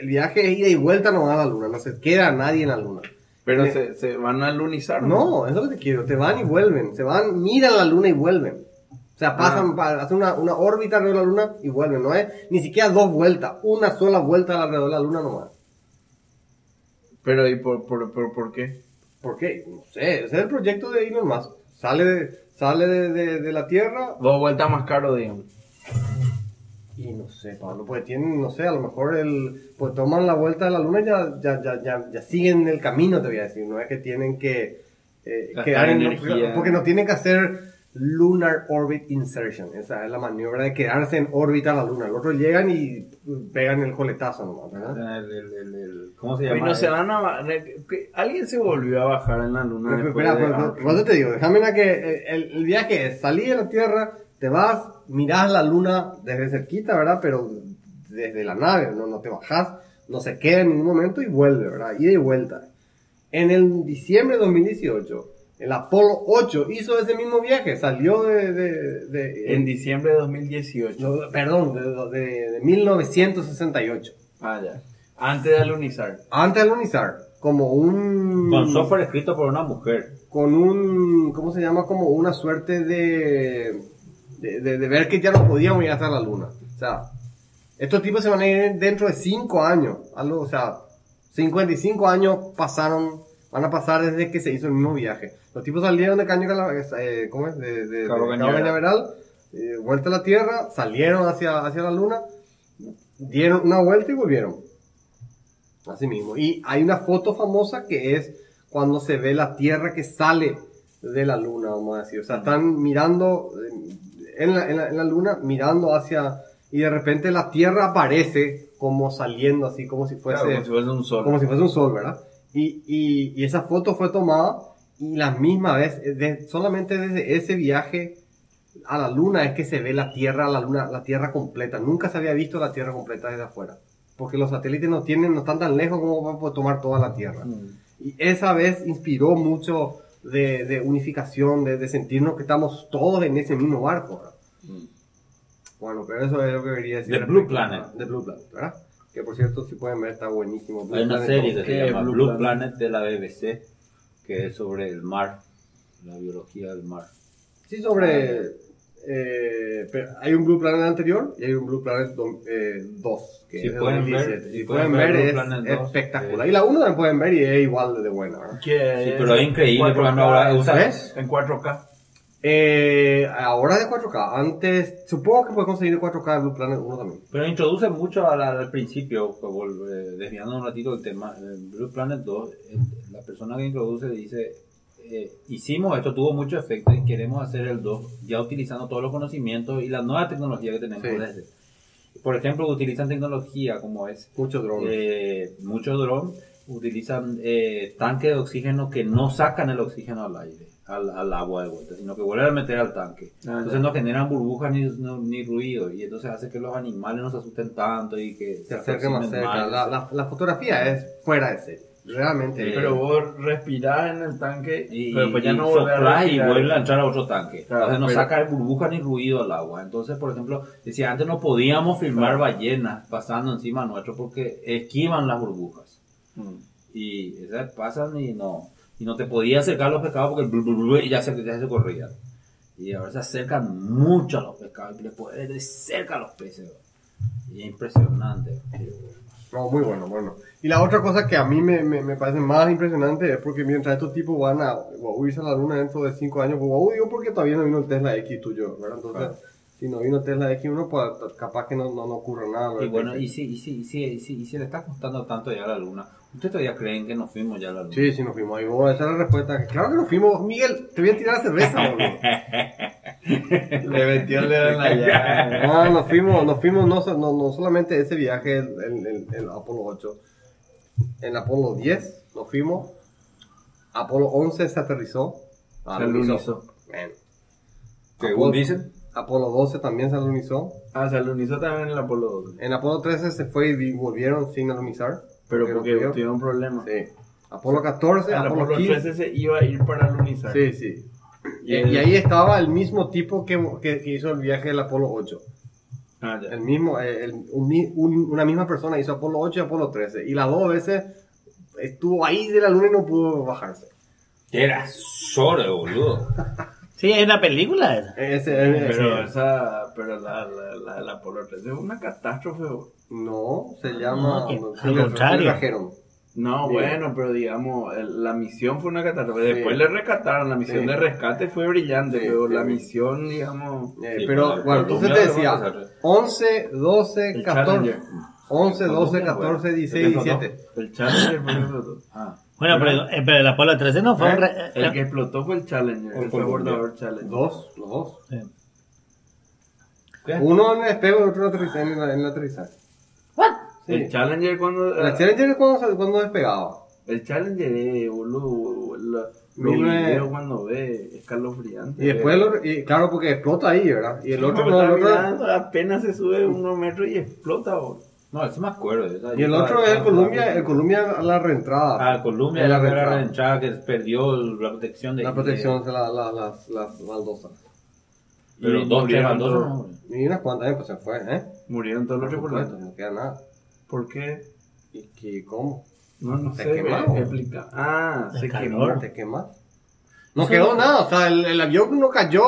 el viaje es ida y vuelta no va a la luna, no se queda nadie en la luna. Pero Eh, se, se van a lunizar. No, eso es lo que quiero. Te van y vuelven. Se van, miran la luna y vuelven. O sea, pasan, pa- hacen una, una órbita alrededor de la luna y vuelven. No es ni siquiera dos vueltas. Una sola vuelta alrededor de la luna nomás. Pero ¿y por, por, por, por qué? ¿Por qué? No sé. Ese es el proyecto de Elon Musk. Sale de, sale de, de- de la Tierra Dos vueltas más caro, digamos. y no sé, Pablo, pues tienen, no sé, a lo mejor el, pues toman la vuelta de la luna y ya, ya, ya, ya, ya siguen el camino, te voy a decir. No es que tienen que eh, quedar en energía. porque no tienen que hacer Lunar Orbit Insertion. Esa es la maniobra de quedarse en órbita a la luna. Los otros llegan y pegan el coletazo nomás, ¿verdad? El- el- el- el- ¿Cómo se llama? no se van a... Alguien se volvió a bajar en la luna Pero, espera, de- pero- pero- te digo, déjame a que eh, el, el viaje es salir de la Tierra, te vas, mirás la luna desde cerquita, ¿verdad? Pero desde la nave, no, no te bajás, no se queda en ningún momento y vuelve, ¿verdad? Ida y vuelta. En el diciembre de 2018, el Apolo 8 hizo ese mismo viaje, salió de... de- de- En diciembre de 2018. no, perdón, de, de- de 1968. Ah, ya. Antes de alunizar. Antes de alunizar, como un... Con software escrito por una mujer. con un, ¿cómo se llama? Como una suerte de, de, de- de ver que ya no podíamos ir hasta la luna. O sea, estos tipos se van a ir dentro de 5 años. Algo, o sea, 55 años pasaron, van a pasar desde que se hizo el mismo viaje. Los tipos salieron de Caño eh, ¿cómo es? De, de, de Cabo Cabo Cañaveral. Cañaveral, eh, vuelta a la Tierra, salieron hacia, hacia la luna, dieron una vuelta y volvieron. Así mismo. Y hay una foto famosa que es cuando se ve la Tierra que sale de la Luna, vamos a decir. O sea, están mirando eh, en la, en la- en la Luna, mirando hacia... Y de repente la Tierra aparece como saliendo así, como si fuese... Claro, como si fuese un sol. como si fuese un sol, ¿verdad? Y, y, y esa foto fue tomada y la misma vez, eh, de- solamente desde ese viaje a la luna es que se ve la Tierra, la luna, la Tierra completa. Nunca se había visto la Tierra completa desde afuera. Porque los satélites no tienen, no están tan lejos como para poder tomar toda la Tierra. Y esa vez inspiró mucho de, de unificación, de, de sentirnos que estamos todos en ese mismo barco. ¿verdad? Bueno, pero eso es lo que quería decir. The Blue Planet. The Blue Planet, ¿verdad? Que por cierto, si pueden ver, está buenísimo. Blue Hay una Planet serie 2. que ¿Qué se llama Blue Blue, Planet? Planet? de la BBC, que es sobre el mar, la biología del mar. Sí, sobre. eh, pero hay un Blue Planet anterior y hay un Blue Planet 2. que Si es de pueden ver, 2017. si Si pueden pueden ver ver, es Planet 2, espectacular. eh. Y la 1 también pueden ver y es igual de buena. ¿verdad? Que Sí, pero es increíble, por ejemplo, ahora usa- ¿Ves? En 4K. Eh, ahora de 4K. Antes, supongo que puedes conseguir de 4K de Blue Planet 1 también. Pero introduce mucho al, al principio, eh, desviando un ratito el tema. En Blue Planet 2, eh, la persona que introduce dice: eh, Hicimos esto, tuvo mucho efecto y queremos hacer el 2 ya utilizando todos los conocimientos y la nueva tecnología que tenemos Sí. desde. Por ejemplo, utilizan tecnología como es Muchos drones. eh, muchos drones utilizan eh, tanques de oxígeno que no sacan el oxígeno al aire, al, al agua de vuelta, sino que vuelven a meter al tanque. Ah, entonces ya. no generan burbujas ni, no- ni ruido y entonces hace que los animales no se asusten tanto y que se acerca más aproximen cerca. más. La, la, la fotografía es fuera de serie. Realmente. Sí. Pero vos respirás en el tanque y, pero pues ya y no a y vuelve a entrar a otro tanque. Claro, Entonces no pero- saca burbuja ni ruido al agua. Entonces, por ejemplo, decía antes no podíamos filmar ballenas pasando encima nuestro porque esquivan las burbujas. Mm. y esas pasan y no y no te podías acercar a los pescados porque blu, blu, blu, y ya se, ya se corrían y ahora se acercan mucho a los pescados y le puedes de cerca a los peces y es impresionante No, muy bueno, bueno. Y la otra cosa que a mí me, me, me parece más impresionante es porque mientras estos tipos van a wow, irse a la luna dentro de 5 años, pues digo porque todavía no vino el Tesla X tuyo, ¿verdad? Entonces, si no vino Tesla X1, pues capaz que no, no, no ocurre nada. y ¿verdad? bueno y si y si y si, y si, y si le está costando tanto llegar a la luna ustedes todavía creen que nos fuimos ya a la luna Sí, sí, nos fuimos. Ahí vamos a echar la respuesta. Claro que nos fuimos. Miguel, te voy a tirar cerveza, boludo. Le metió el dedo en la llaga. No, nos fuimos, nos fuimos no, no, no solamente ese viaje, el, el, el- Apolo 8. En Apolo 10 nos fuimos. Apolo 11 se aterrizó. Se alunizó. Según dicen Apolo 12 también se alunizó. Ah, se alunizó también en el Apolo 12. En Apolo 13 se fue y vi- volvieron sin alunizar. Pero porque pudieron. tuvieron problemas. Sí. Apolo 14, El Apolo, Apolo 15. 13 se iba a ir para alunizar. Sí, sí. Y, Y el- y ahí estaba el mismo tipo que, que- que hizo el viaje del Apolo 8. Ah, ya. El mismo, eh, el- un un- una misma persona hizo Apolo 8 y Apolo 13. Y las dos veces estuvo ahí de la luna y no pudo bajarse. era sobre boludo Sí, hay una película esa. Ese, ese- Pero esa, pero la, la, la, la Apolo 13 es una catástrofe. no, se llama... No, al contrario. No, bueno, pero digamos, el- la misión fue una catástrofe. Sí. Después le rescataron, la misión Sí. de rescate fue brillante, Sí, pero sí, la misión, digamos... Eh, Sí, pero pero- bueno, pero entonces te decía lo vamos a hacer. 11, 12, El 14, Challenger. 11, 12, Colombia, 14, bueno. 16, ¿El que 17. El Challenger fue el que explotó. ah Bueno, pero, eh, pero el Apolo 13 no fue un... re- El eh, que explotó fue el Challenger, El el fue Columbia. bordador Challenger. Dos, los dos. eh. Uno en el despegue y otro en el aterrizaje. En el, en el aterrizaje. Sí. El Challenger cuando... El Challenger es cuando, se- cuando despegaba. El Challenger, eh, boludo, la- videos cuando ve escalofriante. Y después, lo- y claro, porque explota ahí, ¿verdad? Y el otro no, no, el otro. mirando, apenas se sube unos metros y explota, boludo. No, ese me acuerdo. esa- Y el otro es el Columbia, el Columbia a la reentrada. Ah, Columbia, En la reentrada. reentrada que perdió el- la protección de La protección de la, la, las, las baldosas. Pero Y dos, baldosas. Y unas cuantas, eh, pues se fue, ¿eh? Murieron todos los tripulantes. no queda nada. ¿Por qué? ¿Y qué, cómo? No, no Se sé. quemaron. Explica. Ah, El se quemó. ¿Te quemas? No quedó nada, o sea, el, el avión no cayó,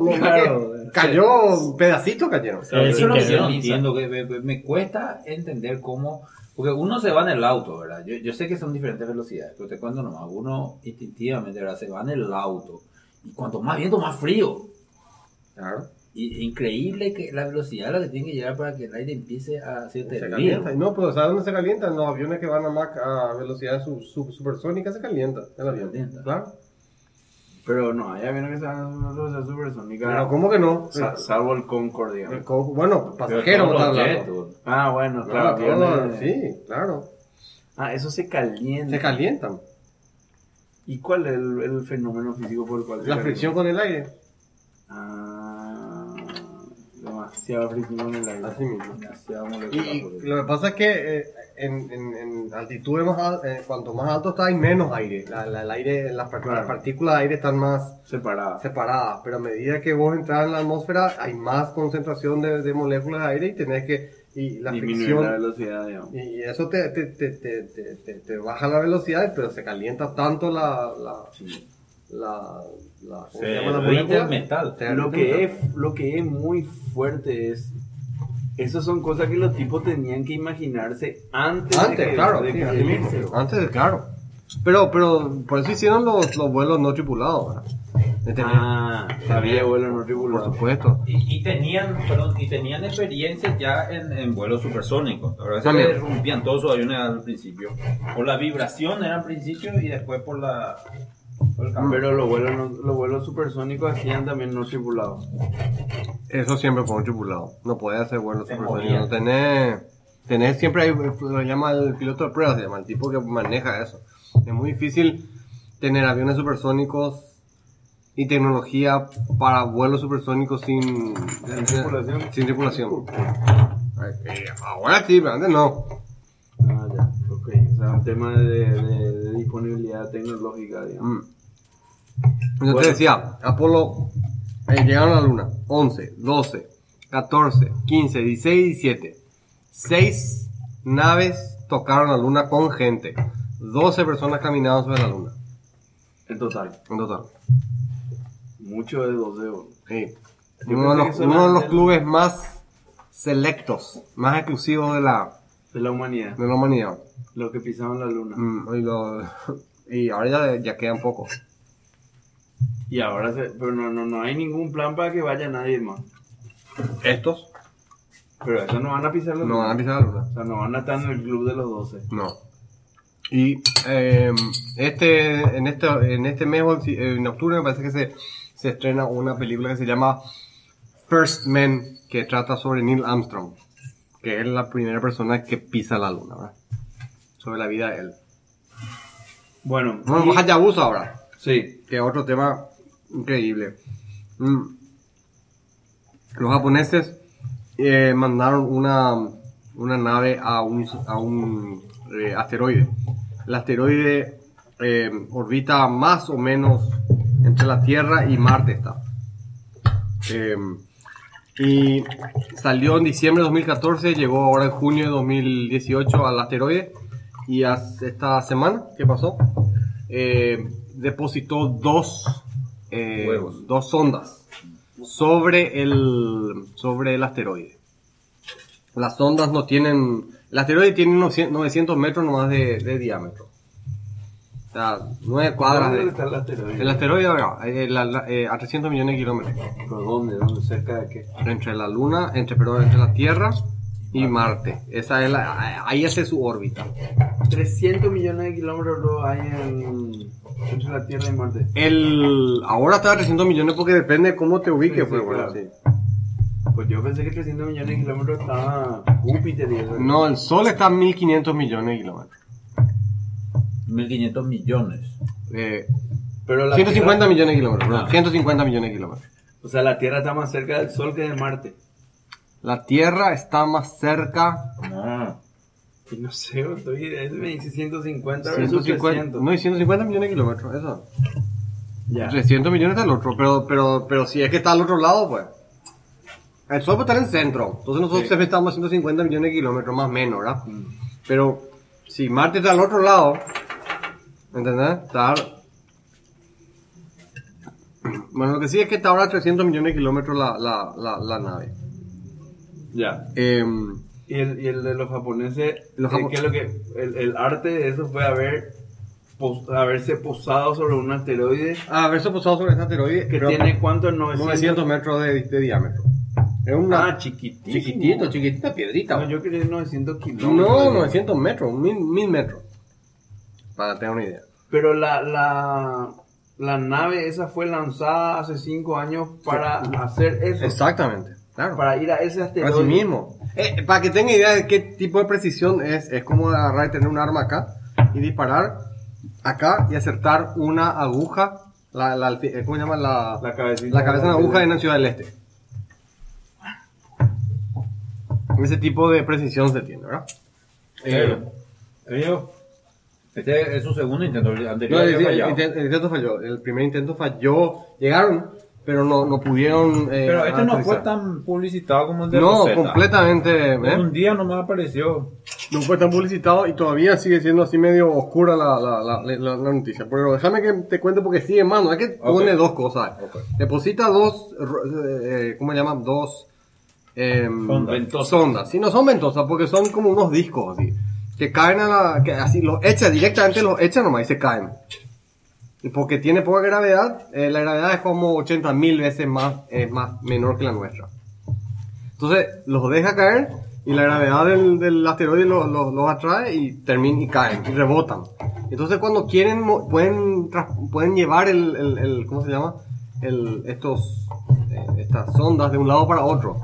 no, cayó, pedacitos cayeron. Se Eso es lo que yo entiendo, que me, me cuesta entender cómo, porque uno se va en el auto, ¿verdad? Yo, yo sé que son diferentes velocidades, pero te cuento nomás, uno instintivamente, ¿verdad? Se va en el auto, y cuanto más viento, más frío. Claro. Y increíble que la velocidad a la que tiene que llegar para que el aire empiece a hacerte Se calienta. No, pero ¿sabes dónde se calientan? Los aviones que van a, Mach, a velocidades sub, sub- supersónicas se calientan. El avión. calienta. Claro. Pero no, hay aviones que se van a una velocidad supersónica. Pero ¿cómo que no? Sa- salvo el Concorde. digamos. El co- bueno, Pero pasajero todos está los hablando. jets, tú- Ah, bueno, Claro, claro. todo- aviones- sí, claro. Ah, eso se calienta. Se calientan. ¿Y cuál es el, el fenómeno físico por el cual se La calienta? fricción con el aire. Ah, con el aire. Así mismo. Y, lo que pasa es que eh, en, en, en altitudes más eh, cuanto más alto está hay menos aire. La, la- el aire las, Claro. las partículas de aire están más Separada. separadas, pero a medida que vos entras en la atmósfera hay más concentración de, de moléculas de aire y tenés que y la fricción la velocidad, digamos. y eso te, te, te, te, te, te- te baja la velocidad, pero se calienta tanto la la la, la, ¿cómo Se se llama la el metal. Se Lo que, es, lo que es muy fuerte es. Esas son cosas que los tipos tenían que imaginarse antes, de Antes, que, claro, de sí, que irse. Antes, de- claro. Pero, pero, por eso hicieron los, los vuelos no tripulados, ¿verdad? De tener- Ah, había vuelo no por tripulado. supuesto. Y, y tenían, perdón, y tenían experiencia ya en, en vuelos supersónicos. La verdad es que También. le rompían todos sus aviones al principio. Por la vibración era al principio y después por la por. Pero los vuelos, no- los vuelos supersónicos hacían también no tripulados. Eso siempre fue un tripulado. No puede hacer vuelos supersónicos. No tenés, tenés siempre, hay, lo llama el piloto de pruebas, se llama el tipo que maneja eso. Es muy difícil tener aviones supersónicos y tecnología para vuelos supersónicos sin, Sin tripulación. Sin tripulación. Eh, Ahora sí, pero antes no. Ah, ya, sea, un tema de, de- de disponibilidad tecnológica, digamos. Yo Bueno. te decía, Apolo eh, llegaron a la luna 11, 12, 14, 15, 16, 17. Seis naves tocaron la luna con gente. 12 personas caminaban sobre la luna. En total. En total. Mucho de 12 euros. Sí. Uno de, los, uno de los clubes más selectos, más exclusivos de la, De la humanidad. de la humanidad. Los que pisaban la luna. Mm, y, lo- y ahora ya, ya quedan pocos. Y ahora, se, pero no, no, no hay ningún plan para que vaya nadie más. Estos Pero esos no van a pisar la no luna. van a pisar la luna. O sea, no van a estar en el club de los 12. No. Y eh, este, en este, en este mes, en octubre, me parece que se, se estrena una película que se llama First Man, que trata sobre Neil Armstrong, que es la primera persona que pisa la luna, ¿verdad? Sobre la vida de él. Bueno, Vamos y- a Hayabusa ahora, sí. que es otro tema increíble. Mm. Los japoneses eh, mandaron una, una nave a un, a un eh, asteroide. El asteroide eh, orbita más o menos entre la Tierra y Marte está. Y salió en diciembre de 2014, llegó ahora en junio de 2018 al asteroide y esta semana, ¿qué pasó? Eh, depositó dos, eh, dos sondas sobre el, sobre el asteroide. Las sondas no tienen, el asteroide tiene unos 100 900 metros nomás de, de diámetro. O sea, 9 cuadras ¿Dónde de... está el asteroide? El asteroide ahora, eh, la- la- eh, a 300 millones de kilómetros. ¿Pero dónde? ¿Dónde? ¿Cerca de qué? Entre la Luna, entre, perdón, entre la Tierra y Marte. Esa es la, ahí hace su órbita. 300 millones de kilómetros lo hay en, entre la Tierra y Marte. El, ahora está a 300 millones porque depende de cómo te ubiques. Sí, pues, sí, bueno, claro. sí. Pues yo pensé que 300 millones de kilómetros estaba Júpiter y eso. No, el Sol está a 1500 millones de kilómetros. 1500 millones. Eh, Pero la 150 Tierra- millones de kilómetros, Ah. 150 millones de kilómetros. O sea, la Tierra está más cerca del Sol que de Marte. La Tierra está más cerca No. Y no sé, estoy, me dice 150 versus 150, 300. no, hay 150 millones de kilómetros, eso. Ya. 300 millones está al otro, pero, pero, pero si es que está al otro lado, pues. El Sol puede estar en el centro, entonces nosotros siempre estamos a 150 millones de kilómetros, más o menos, ¿verdad? Pero si Marte está al otro lado, ¿entendés? Está... Bueno, lo que sí es que está ahora a 300 millones de kilómetros la, la, la, la nave. Ya. Em, Y el, y el de los japoneses, Los japo- ¿qué es lo que, el, el arte de eso fue haber, pos- haberse posado sobre un asteroide a haberse posado sobre este asteroide que tiene cuánto 900, 900 metros de, de diámetro. Es una... Ah, chiquitísimo. chiquitito, chiquitita piedrita. No, yo quería 900 kilómetros. No, 900 metros, 1000, 1000 metros. Para tener una idea. Pero la, la, la nave esa fue lanzada hace 5 años para hacer eso. Exactamente, claro. Para ir a ese asteroide. Así mismo. Eh, para que tenga idea de qué tipo de precisión es, es como agarrar y tener un arma acá y disparar acá y acertar una aguja, la, la, eh, ¿cómo se llama? La, La cabecita. la cabeza de una aguja en la Ciudad del Este. Ese tipo de precisión se tiene, ¿verdad? Eh, Ellos- Este es su segundo intento, el anterior No, el, el el intento falló. El primer intento falló. Llegaron, pero no, no pudieron. eh, Pero este no fue tan publicitado como el de No, Rosetta. completamente. ¿eh? Un día nomás apareció. No fue tan publicitado y todavía sigue siendo así medio oscura la, la, la, la- la noticia. Pero déjame que te cuente porque sigue más. No es que pone dos cosas. Deposita dos, eh, ¿cómo se llaman? Dos em, Sondas. Ventosas. sondas. Sí, no son ventosas porque son como unos discos así. Que caen a la. que así los echa directamente, los echa nomás y se caen. Y porque tiene poca gravedad, eh, la gravedad es como 80 mil veces más, es más menor que la nuestra. Entonces los deja caer y la gravedad del, del asteroide los, los, atrae y terminan y caen y rebotan. Entonces cuando quieren pueden pueden llevar el, el, el- ¿cómo se llama? El, estos eh, estas sondas de un lado para otro.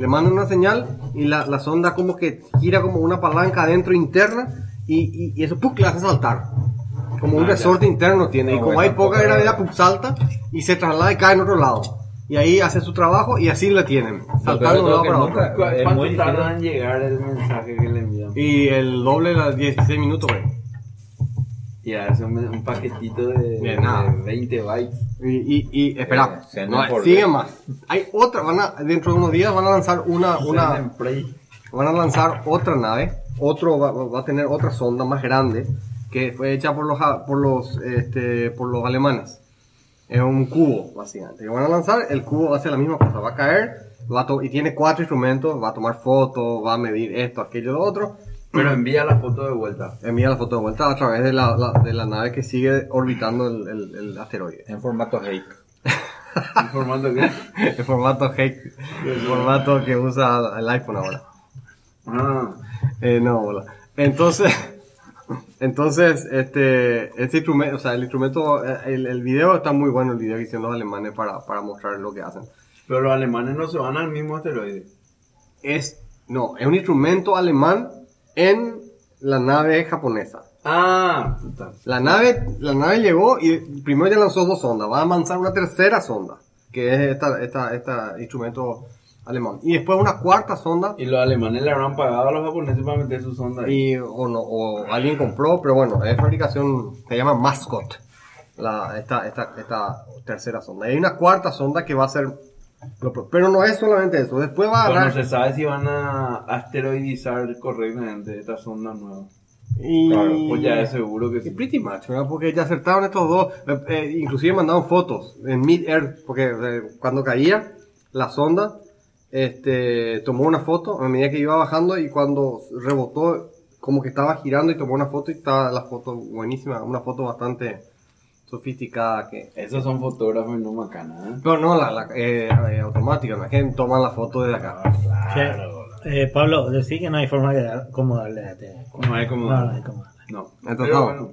Le mandan una señal y la, la sonda como que gira como una palanca adentro interna y, y, y eso le hace saltar. Como un Ah, ya. resorte interno tiene. y No, como hay poca gravedad. ¡pum! salta y se traslada y cae en otro lado. Y ahí hace su trabajo y así la tienen. Saltando de un lado para otro. ¿Cu- Es ¿Cuánto tarda en llegar el mensaje que le envían? Y el doble de las 16 minutos, güey. Y hace un, un paquetito de, De nada. de 20 bytes. Y, y, y espera, Eh, no, sigue más. Hay otra, van a, dentro de unos días van a lanzar una, una, van a lanzar otra nave, otro va, va a tener otra sonda más grande que fue hecha por los por los este, por los alemanes. Es un cubo, básicamente. Que van a lanzar, el cubo hace la misma cosa, va a caer, va a to- y tiene cuatro instrumentos, va a tomar fotos, va a medir esto, aquello, lo otro. Pero envía la foto de vuelta. Envía la foto de vuelta a través de la, la- de la nave que sigue orbitando el, el- el asteroide. En formato Hake. Informando que. El formato Hake, el formato que usa el iPhone ahora. Ah, Eh, no, bola. Entonces, entonces, este, este instrumento, o sea, el instrumento, eh, el, el video está muy bueno, el video que hicieron los alemanes para, para mostrar lo que hacen. pero los alemanes no se van al mismo asteroide. Es, no, es un instrumento alemán en la nave japonesa. Ah, puta. La nave, la nave llegó y primero ya lanzó dos sondas, va a lanzar una tercera sonda, que es esta, esta, esta instrumento alemán. Y después una cuarta sonda Y los alemanes le habrán pagado a los japoneses para meter su sonda ahí. y o, no, o alguien compró, pero bueno, es fabricación, se llama Mascot, la, esta, esta, esta tercera sonda. Y hay una cuarta sonda que va a ser, pero no es solamente eso, después va a Pero no agarrar se sabe si van a asteroidizar correctamente esta sonda nueva. y, Claro, pues ya es seguro que y sí. pretty much, ¿verdad? Porque ya acertaron estos dos, eh, eh, inclusive mandaron fotos en mid-air, porque eh, cuando caía la sonda, este, tomó una foto a medida que iba bajando y cuando rebotó, como que estaba girando y tomó una foto y estaba la foto buenísima, una foto bastante sofisticada que... Esos son fotógrafos y no macanas. ¿eh? Pero no, la, la eh, eh, automática, no es que toman la foto desde acá. Che, eh, Pablo, decí que no hay forma de dar, cómo darle a este. No hay como. No, no hay cómo darle. No. Entonces, Pero no. bueno.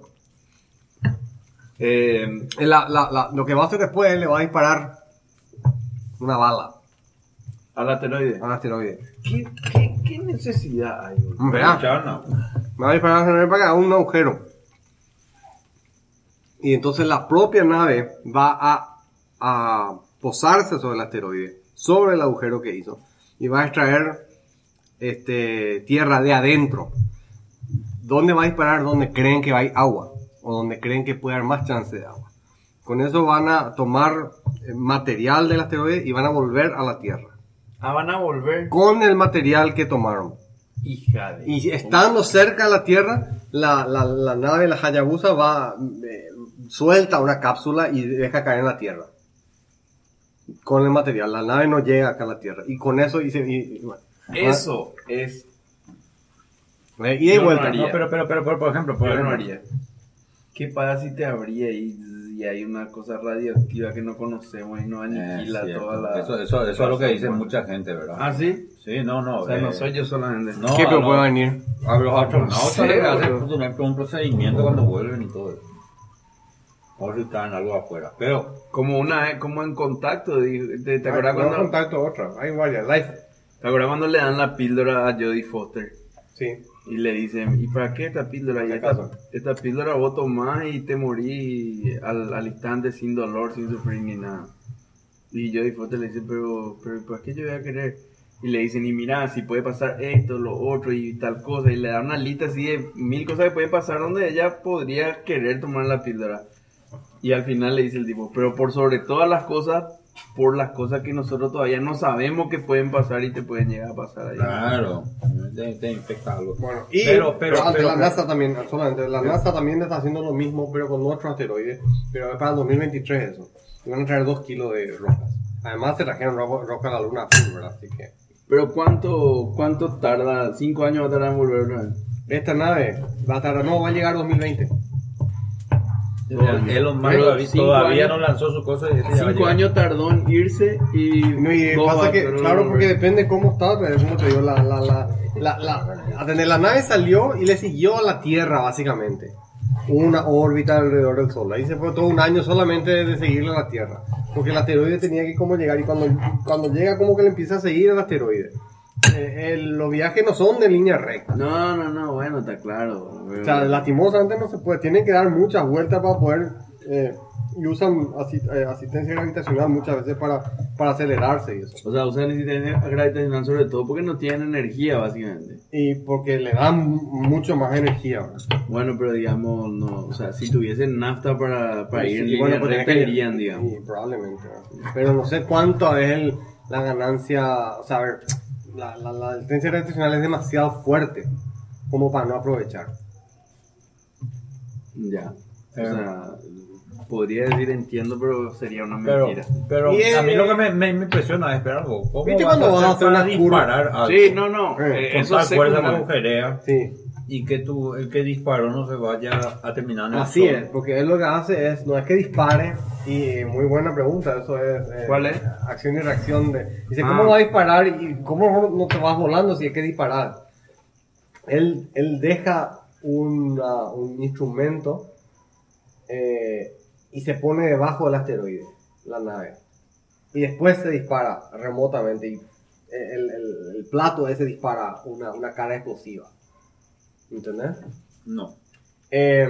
Eh, Eh, la- la- la- lo que va a hacer después le va a disparar una bala al asteroide. al asteroide. ¿Qué, qué, qué necesidad hay? Me va a disparar a para acá un agujero. Y entonces la propia nave va a, a posarse sobre el asteroide, sobre el agujero que hizo, y va a extraer este, tierra de adentro. dónde va a disparar donde creen que hay agua o donde creen que puede haber más chance de agua. Con eso van a tomar eh, material del asteroide y van a volver a la Tierra. Ah, van a volver. Con el material que tomaron. Hija de. Y estando cerca de la Tierra, la, la, la nave, la Hayabusa, va, eh, suelta una cápsula y deja caer en la Tierra. Con el material. La nave no llega acá a la Tierra. Y con eso, y- y bueno. Eso es. Eh, y no vuelta. No, pero, pero, pero, pero, por ejemplo, por no ejemplo, haría. ¿Qué pasa si te abría y, y hay una cosa radioactiva que no conocemos y no Eh, aniquila toda la. Eso, eso, eso es lo que dice mucha gente, ¿verdad? ¿Ah, sí? Sí, no, no. O sea, no eh, soy yo solamente. No, ¿Qué pero no. puede venir? A los astronautas Sí, les hacen boludo. por ejemplo, un procedimiento cuando vuelven y todo eso. O si están algo afuera. Pero, Como una como en contacto, ¿te, te acuerdas cuando, contacto otra. Hay varias. Life. te acuerdas cuando le dan la píldora a Jodie Foster? Sí. Y le dicen, ¿y para qué esta píldora? Y ¿Qué esta, pasa? esta píldora vos tomás y te morís al, al instante sin dolor, sin sufrir ni nada. Y Jodie Foster le dice, pero, pero ¿para qué yo voy a querer? Y le dicen, y mira, si puede pasar esto, lo otro y tal cosa. Y le dan una lista así de mil cosas que pueden pasar donde ella podría querer tomar la píldora. Y al final le dice el tipo, pero por sobre todas las cosas, por las cosas que nosotros todavía no sabemos que pueden pasar y te pueden llegar a pasar ahí. claro, te, te infecta algo. Bueno, y pero, pero, ante pero- la NASA también, solamente, la NASA también está haciendo lo mismo, pero con otro asteroide, pero es para el 2023 eso. Y van a traer dos kilos de rocas. Además se trajeron ro- roca a la luna azul, ¿verdad? Así que Pero ¿cuánto, cuánto tarda? ¿Cinco años va a tardar en volver vez? esta nave va a tardar, no, va a llegar 2020. Elon Musk todavía, cinco todavía años- no lanzó su cosa y este Cinco años tardó en irse y... No, y dos pasa que, claro, porque depende cómo está, pero como te digo, la, la, la, la, la, atender, la nave salió y le siguió a la Tierra, básicamente. Una órbita alrededor del Sol. Ahí se fue todo un año solamente de seguirle a la Tierra. Porque el asteroide tenía que como llegar y cuando, cuando llega como que le empieza a seguir el asteroide. Eh, el- los viajes no son de línea recta. No, no, no, bueno, está claro. O sea, lastimosamente no se puede. Tienen que dar muchas vueltas para poder... eh, y usan asi- eh, asistencia gravitacional muchas veces para, para acelerarse y eso. O sea, usan asistencia gravitacional sobre todo porque no tienen energía, básicamente. Y porque le dan mucho más energía. ¿verdad? Bueno, pero digamos, no, o sea, si tuviesen nafta para, para ir en Sí, línea bueno, pues recta, irían, digamos. sí, probablemente. ¿verdad? Pero no sé cuánto es el- la ganancia. O sea, a ver, la, la, la asistencia gravitacional es demasiado fuerte como para no aprovechar. Ya. O Eh. sea, podría decir entiendo, pero sería una mentira. pero Y, a mí eh, lo que me, me, me impresiona es esperar algo. ¿Cómo ¿Viste vas cuando vas a hacer una curva? disparar algo Sí, no, no. Eh, eh, con eso tal fuerza que agujerea Sí, y que tú, el que disparó no se vaya a terminar en el así sol? es, porque él lo que hace es, no es que dispare, y eh, muy buena pregunta, eso es... eh, ¿Cuál es? Acción y reacción de... Dice, Ah. ¿cómo va a disparar y cómo no te vas volando si hay que disparar? Él, él deja una- un instrumento eh, y se pone debajo del asteroide, la nave. Y después se dispara remotamente y el, el- el plato ese dispara una, una cara explosiva. ¿Entendés? No. Eh,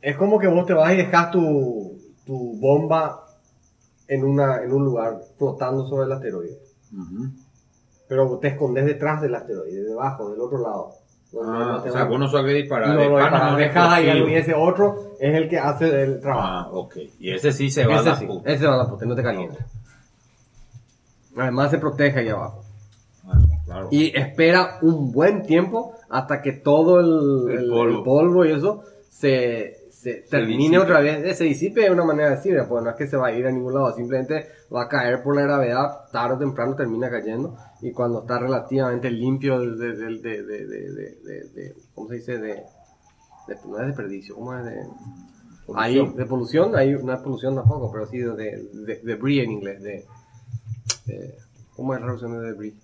es como que vos te vas y dejas tu, tu bomba en, una, en un lugar flotando sobre el asteroide. Ujú. Pero te escondes detrás del asteroide, debajo, del otro lado. Ah, no o sea, vos no sabes qué disparar. no algo y explosivo. ese otro es el que hace el trabajo. Ah, ok. Y ese sí se va a la sí, puta. ese va a la puta, no te calientes. Además se protege ahí abajo. Ah, claro. Y espera un buen tiempo hasta que todo el, El el- polvo. el polvo y eso se, se termine disipe. otra vez. Se disipe de una manera decir, pues no es que se va a ir a ningún lado, simplemente va a caer por la gravedad, tarde o temprano termina cayendo. Y cuando está relativamente limpio de, de, de, de, de, de- de- de- ¿cómo se dice? De, de- no es desperdicio, ¿cómo es? De, ahí, de polución, ahí no es polución tampoco, pero sí de, de, de debris en inglés, de, de- ¿cómo es la traducción de debris?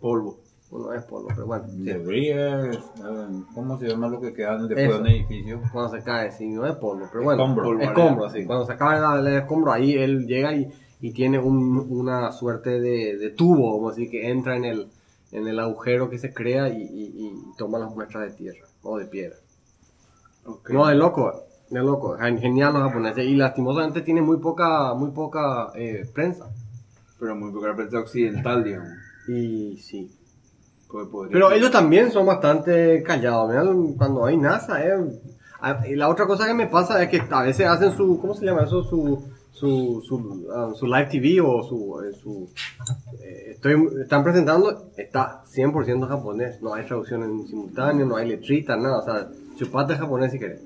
Polvo. No es polvo, pero bueno. sí. Debris es, eh, ¿cómo se llama lo que queda después de un edificio? Cuando se cae, sí, no es polvo, pero bueno. Escombro. Escombro, sí. Cuando se acaba el, el escombro, ahí él llega y, y tiene un- una suerte de, de tubo, como así, que entra en el, en el agujero que se crea y, y- y toma las muestras de tierra o de piedra. No, de loco, de loco. Gen- Genial los japoneses. Y lastimosamente tiene muy poca, muy poca eh, prensa. Pero muy poca prensa occidental, digamos. Y sí. Pues Pero ellos también son bastante callados. Mirá, cuando hay NASA, eh. Ah, y la otra cosa que me pasa es que a veces hacen su, ¿cómo se llama eso? Su, su, su, ah, su live TV o su, eh, su eh, estoy, están presentando, está 100% japonés. No hay traducción en simultáneo, no hay letrita, nada. O sea, chupate japonés si querés.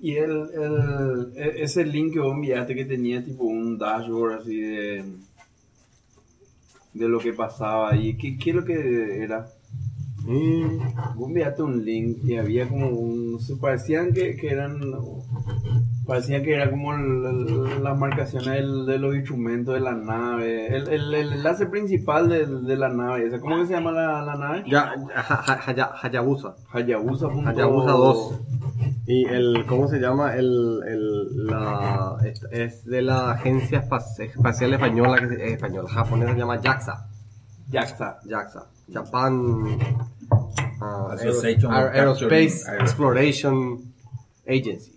Y el, el, e- ese link que vos enviaste que tenía tipo un dashboard así de de lo que pasaba ahí, ¿qué, qué es lo que era? Mm. Vos enviaste un link y había como un... Se parecían que, que eran... Parecía que era como las marcaciones del- de los instrumentos de la nave. El, el, el enlace principal de, de la nave. esa, ¿Cómo que se llama la, la nave? Ya, ha- ha- Haya- Hayabusa. Hayabusa. Hayabusa 2. Y el, ¿cómo se llama? El, el, la, es, es de la Agencia Espac- Espacial Española, que se, eh, española, japonesa, se llama JAXA. JAXA. JAXA. Japan Association Aero- of Aerospace Exploration Agency.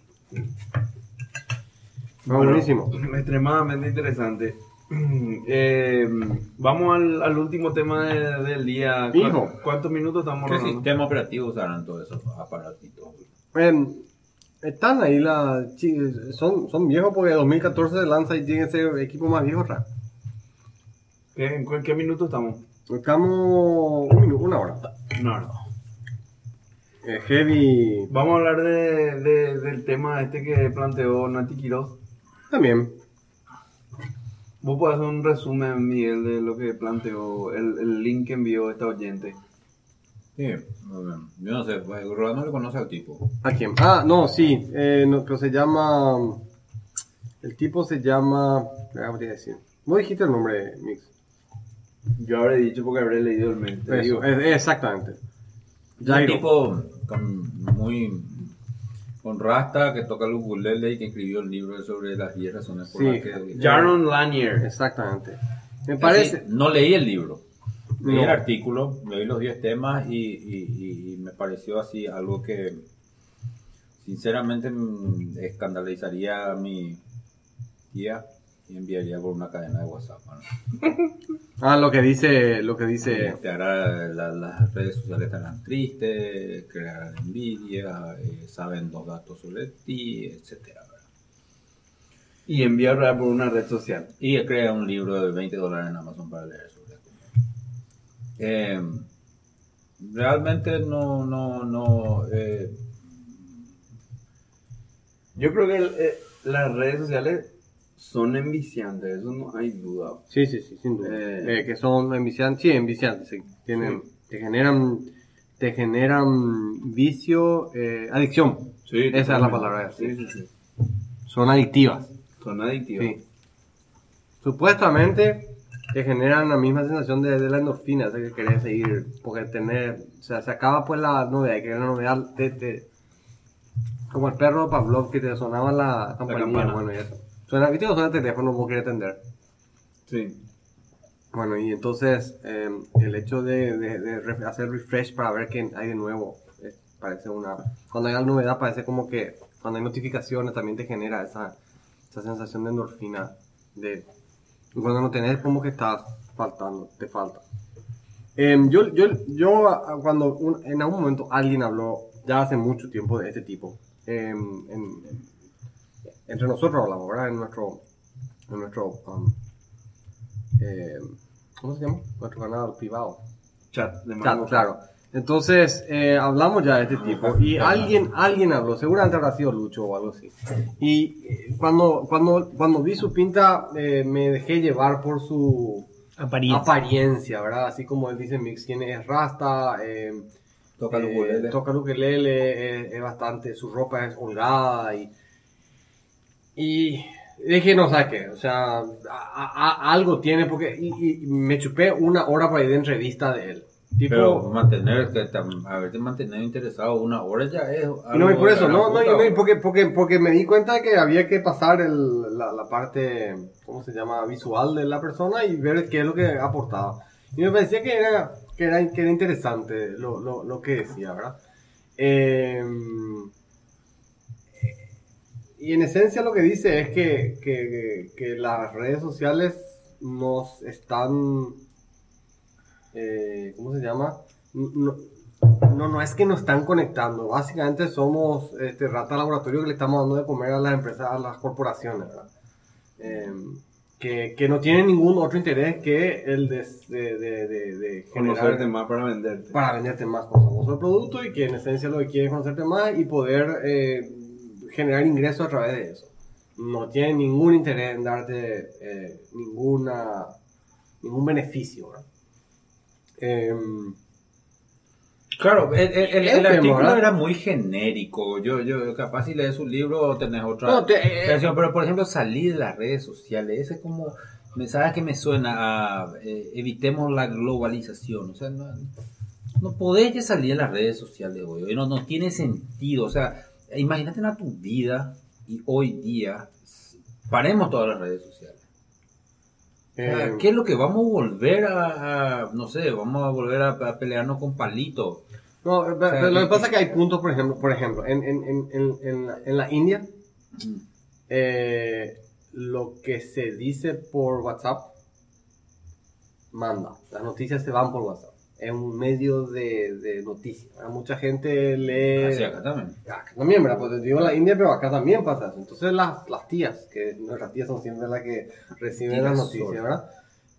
Bueno, buenísimo. Extremadamente interesante. Eh, vamos al, al último tema de- del día. ¿Cu- Hijo. ¿Cuántos minutos estamos ¿Qué hablando? sistema operativo usarán todos esos aparatitos? Em, están ahí, la, chi- son, son viejos porque 2014 se lanza y tiene ese equipo más viejo. ¿Qué, ¿En qué minuto estamos? Estamos un minuto, una hora. No, no. Eh, heavy Vamos a hablar de, de- del tema este que planteó Nati Quiroz. también. Vos podés hacer un resumen, Miguel, de lo que planteó el, el link que envió esta oyente. Sí, yo no sé, pues, Rolando le conoce al tipo. ¿A quién? Ah, no, sí, eh, no, pero se llama. El tipo se llama. ¿Qué voy a decir? Vos dijiste el nombre, Mix. Yo habré dicho porque habré leído el mail. te Eso, digo. es- es exactamente. Un tipo con, muy con rasta que toca el ukulele y que escribió el libro sobre las 10 razones por Sí. las que... Jaron Lanier. Exactamente. Me Así, parece. no leí el libro. Leí No. el artículo, leí los 10 temas y, y- y- y me pareció así algo que sinceramente mm, escandalizaría a mi tía y enviaría por una cadena de WhatsApp. ¿no? Ah, lo que dice. Lo que dice. Te hará, la- las redes sociales estarán tristes, crearán envidia, eh, saben dos datos sobre ti, etcétera. Y enviarla por una red social. Y crea un libro de 20 dólares en Amazon para leer esto. Eh, realmente no, no, no. eh, Yo creo que el- eh, las redes sociales son enviciantes, eso no hay duda. Sí, sí, sí, sin duda. Que son enviciantes. Sí, enviciantes. sí. Tienen, Te generan. Te generan vicio. adicción. Sí, Esa es la palabra. Sí, sí, sí. Son adictivas. Son adictivas. Sí. Supuestamente te generan la misma sensación de, de la endorfina, esa que querés seguir, porque tener, o sea, se acaba pues la novedad, que la novedad te, te- como el perro de Pavlov que te sonaba la campanilla, campana. bueno, y eso. Suena, viste que suena el teléfono, vos querés atender. Sí. Bueno, y entonces eh, el hecho de, de- de hacer refresh para ver qué hay de nuevo, eh, parece una... Cuando hay la novedad parece como que cuando hay notificaciones también te genera esa, esa sensación de endorfina. De, y cuando no tenés como que estás faltando, te falta. Em, yo, yo, yo cuando un- en algún momento alguien habló, ya hace mucho tiempo de este tipo, em, en- entre nosotros hablamos, ¿verdad? En nuestro, en nuestro um, eh, ¿cómo se llama? Nuestro canal privado. Chat de Chat, claro. Entonces, eh, hablamos ya de este tipo y alguien, alguien habló, seguramente habrá sido Lucho o algo así. Y eh, cuando, cuando, cuando vi su pinta, eh, me dejé llevar por su Apariencia. apariencia, ¿verdad? Así como él dice Mix, tiene es rasta, eh, toca eh, ukulele. toca el ukelele, es, es bastante, su ropa es holgada y, y dije, no, ¿sabes qué? O sea, a- a- algo tiene porque, y, y me chupé una hora por ahí de entrevista de él. Tipo, Pero mantener, que tam- haberte mantenido interesado una hora ya es. no, y por eso, no, no, puta, y no, y bro. porque, porque, porque me di cuenta de que había que pasar el, la, la parte, ¿cómo se llama? Visual de la persona y ver qué es lo que aportaba. Y me parecía que era, que era, que era interesante lo, lo, lo que decía, ¿verdad? Eh, y en esencia lo que dice es que, que, que las redes sociales nos están eh, ¿cómo se llama? No, no, no es que nos están conectando, básicamente somos este, rata laboratorio que le estamos dando de comer a las empresas, a las corporaciones, ¿verdad? Eh, que, que no tienen ningún otro interés que el de, de, de, de- generar Conocerte más para venderte. para venderte más cosas el producto y que en esencia lo que quieren es conocerte más y poder eh, generar ingresos a través de eso. No tienen ningún interés en darte eh, ninguna ningún beneficio. ¿verdad? Em, Claro, el, artículo ¿verdad? era muy genérico. Yo, yo capaz si lees un libro tenés otra No, te- eh, pero por ejemplo salir de las redes sociales, ese es como mensaje que me suena a eh, evitemos la globalización. O sea, no, no podés ya salir de las redes sociales hoy, no, no tiene sentido. O sea, imagínate a tu vida y hoy día paremos todas las redes sociales. Em, ¿Qué es lo que vamos a volver a, a- no sé, vamos a volver a, a pelearnos con palitos? no, sea, pero lo que pasa es que hay puntos, por ejemplo, por ejemplo en, en, en, en, en la, en la India, Mm. eh, lo que se dice por WhatsApp manda. Las noticias se van por WhatsApp. Es un medio de, de noticias. Mucha gente lee. Así acá también. Acá también, ¿verdad? Pues digo la India, pero acá también pasa eso. Entonces las, las tías, que nuestras tías son siempre las que reciben las noticias. ¿verdad?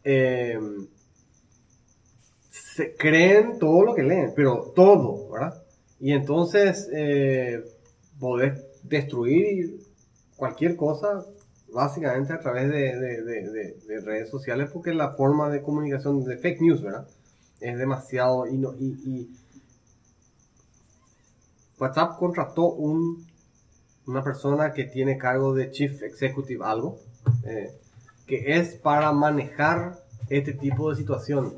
Eh, se creen todo lo que leen, pero todo, ¿verdad? Y entonces eh, podés destruir cualquier cosa básicamente a través de, de- de- de- de redes sociales porque la forma de comunicación de fake news, ¿verdad? Es demasiado y, no, y, y WhatsApp contrató un, una persona que tiene cargo de Chief Executive algo, eh, que es para manejar este tipo de situación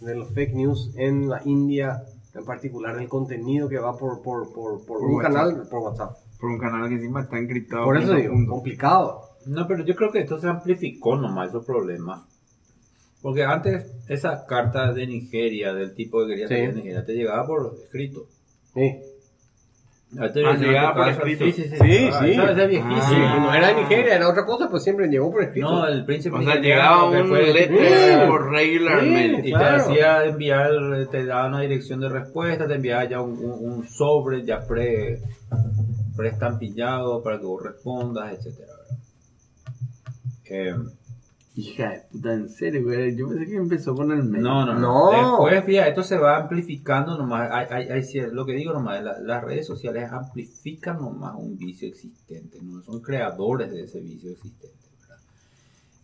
de los fake news en la India, en particular el contenido que va por, por, por, por un WhatsApp. canal por WhatsApp. Por un canal que encima está encriptado. Por eso digo, complicado. No, pero yo creo que esto se amplificó nomás esos problemas. Porque antes esa carta de Nigeria, del tipo que quería Sí. salir de Nigeria, te llegaba por escrito. Sí. Te Ah, llegaba por escrito. Sí, sí, sí. Sí, Ah, sí. esa- esa es viejísima. Sí, y no era de Nigeria, era otra cosa, pues siempre llegó por escrito. No, el príncipe O sea, llegaba que un fue- letter Sí. por regular Sí. mail. Y Claro. te hacía enviar, te daba una dirección de respuesta, te enviaba ya un, un- un sobre ya pre preestampillado para que vos respondas, etcétera. Eh, Hija de puta, en serio, güey. Yo pensé que empezó con el mail. no, no, No. no. Después, fíjate, esto se va amplificando nomás. Hay, hay- hay lo que digo nomás, la- las redes sociales amplifican nomás un vicio existente, no son creadores de ese vicio existente. ¿verdad?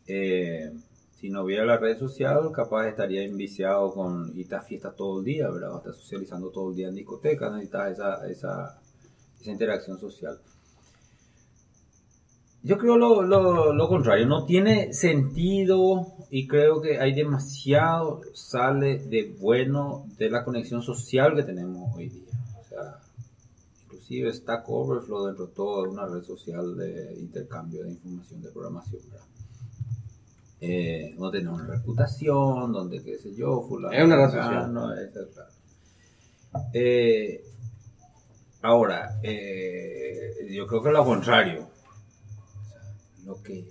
Eh, si no hubiera la red social, capaz estaría enviciado con y estás fiesta todo el día, ¿verdad? O estás socializando todo el día en discotecas, necesitas esa, esa, esa interacción social. Yo creo lo, lo, lo contrario, no tiene sentido y creo que hay demasiado sale de bueno de la conexión social que tenemos hoy día. O sea, inclusive Stack Overflow dentro de todo es una red social de intercambio de información de programación, ¿verdad? Eh, donde tenemos una reputación, donde qué sé yo, fulano. Es una red social. no, es claro. Eh, ahora, eh, yo creo que lo contrario. Lo que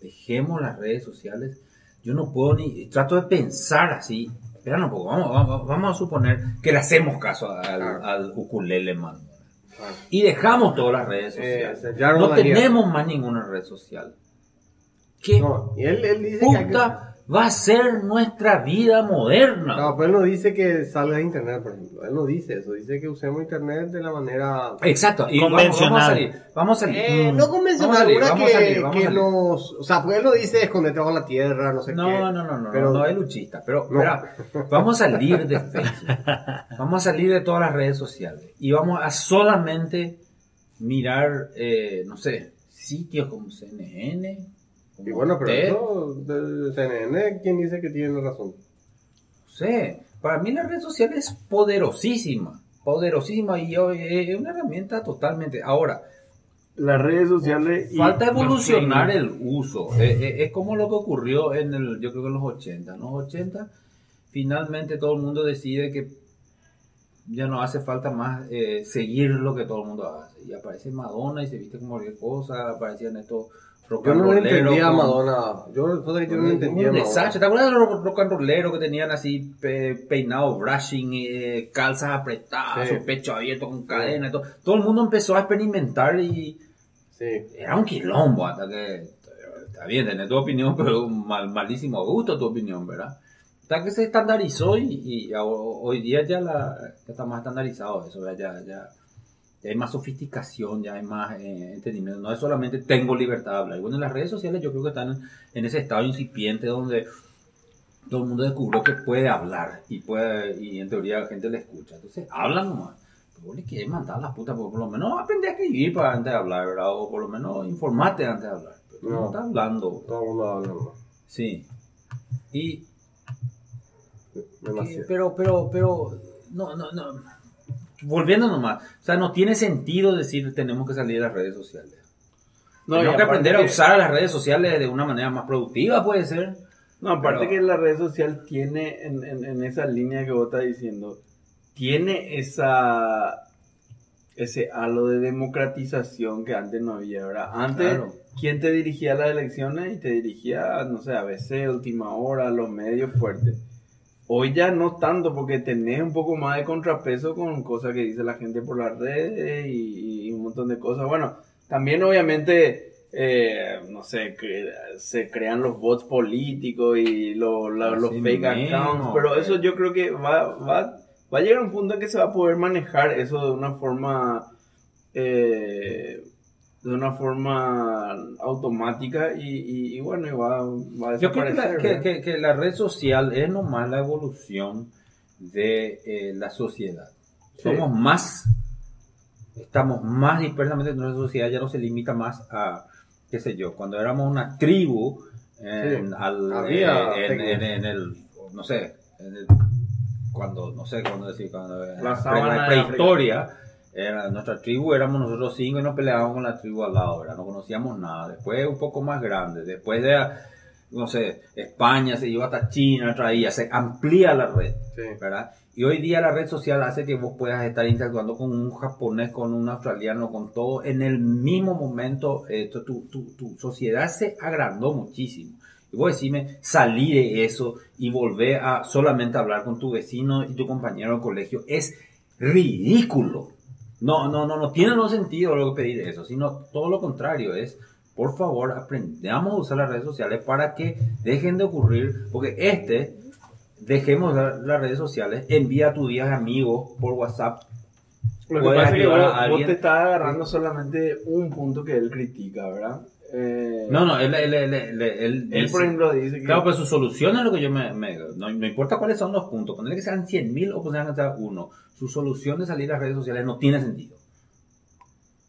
dejemos las redes sociales, yo no puedo ni, trato de pensar así. Espera un poco, vamos, vamos, vamos a suponer que le hacemos caso al, al ukulele man. Y dejamos todas las redes Eh, sociales. no tenemos más ninguna red social. ¿Qué No, y él, él dice hay que- puta va a ser nuestra vida moderna? No, pero él no dice que salga de internet, por ejemplo. Él no dice eso. Dice que usemos internet de la manera... Exacto, y vamos- Convencional. Vamos, a salir. Vamos a salir. Eh, Mm. no convencional, Vamos a salir, que, a salir, vamos que a salir. nos... O sea, porque él no dice esconderte bajo la tierra, no sé qué. No, no, no, no, Pero- no, no es luchista, pero No. espera, vamos a salir de Facebook, vamos a salir de todas las redes sociales y vamos a solamente mirar, eh, no sé, sitios como CNN, Y bueno, pero eso del CNN, ¿quién dice que tiene razón? no sé, para mí la red social es poderosísima, poderosísima y es una herramienta totalmente, ahora, Las redes sociales. Falta evolucionar el uso. Eh, eh, es como lo que ocurrió en el, yo creo que en los 80. En los 80, finalmente todo el mundo decide que ya no hace falta más eh, seguir lo que todo el mundo hace. Y aparece Madonna y se viste como cualquier cosa, aparecían estos rock Yo no le entendía a Madonna. Yo, que yo no entendía a desastre. Madonna. ¿Te acuerdas de los rock and rolleros que tenían así pe- peinados, brushing, eh, calzas apretadas, Sí. pecho abierto con cadena todo? Todo el mundo empezó a experimentar y Sí. era un quilombo hasta que está bien tenés tu opinión pero un mal, malísimo gusto tu opinión verdad hasta que se estandarizó y, y hoy día ya, la, ya está más estandarizado eso ¿verdad? ya, ya, ya hay más sofisticación ya hay más eh, entendimiento. No es solamente tengo libertad de hablar. Y bueno las redes sociales yo creo que están en ese estado incipiente donde todo el mundo descubrió que puede hablar y puede y en teoría la gente le escucha. Entonces hablan nomás. Pero vos le querés mandar la puta por, por lo menos aprende a escribir para antes de hablar ¿verdad? o por lo menos informate antes de hablar. Pero no, No. está hablando. Todo el mundo habla, sí. Y Demasiado. que- pero pero pero no no no volviendo nomás o sea no tiene sentido decir tenemos que salir de las redes sociales No, tenemos que aprender a que- usar las redes sociales de una manera más productiva puede ser No, aparte Pero- que la red social tiene, en, en- en esa línea que vos estás diciendo, tiene esa ese halo de democratización que antes no había, ¿verdad? Antes, Claro. ¿quién te dirigía a las elecciones? Y te dirigía, no sé, ABC, Última Hora, los medios fuertes. Hoy ya no tanto, porque tenés un poco más de contrapeso con cosas que dice la gente por las redes y, y un montón de cosas. Bueno, también obviamente, eh, no sé, que se crean los bots políticos y lo- la- los fake accounts, pero eso yo creo que va, va, va a llegar a un punto en que se va a poder manejar eso de una forma... eh, de una forma automática y, y- y bueno, y va, va a Yo creo que la, desaparecer. que- ¿verdad? que- que la red social es nomás la evolución de eh, la sociedad. Somos más, estamos más dispersamente en nuestra sociedad, ya no se limita más a, qué sé yo, cuando éramos una tribu, en, Sí. al- Había eh, en, el, no sé, en el- cuando, no sé cuándo decir, cuando La prehistoria, era, nuestra tribu éramos nosotros cinco y nos peleábamos con la tribu al lado, ¿verdad? no conocíamos nada. Después un poco más grande, después de, no sé, España se iba hasta China, traía, se amplía la red, Sí. ¿verdad? Y hoy día la red social hace que vos puedas estar interactuando con un japonés, con un australiano, con todo en el mismo momento. eh, tu, tu- tu- tu sociedad se agrandó muchísimo. Y vos decime, salí de eso y volver a solamente hablar con tu vecino y tu compañero de colegio es ridículo. No, no, no, no tiene no sentido que pedir eso, sino todo lo contrario, es por favor aprendamos a usar las redes sociales para que dejen de ocurrir, porque este, dejemos la- las redes sociales, envía a tus 10 amigos por WhatsApp. Lo que pasa es que vos, vos te estás agarrando solamente un punto que él critica, ¿verdad? Eh, No, no, él, él, él, él, él por ejemplo, dice que... Claro, pero su solución es lo que yo me... me- no, no importa cuáles son los puntos, ponerle que sean 100 mil o ponerle que sea uno. Su solución de salir a las redes sociales no tiene sentido.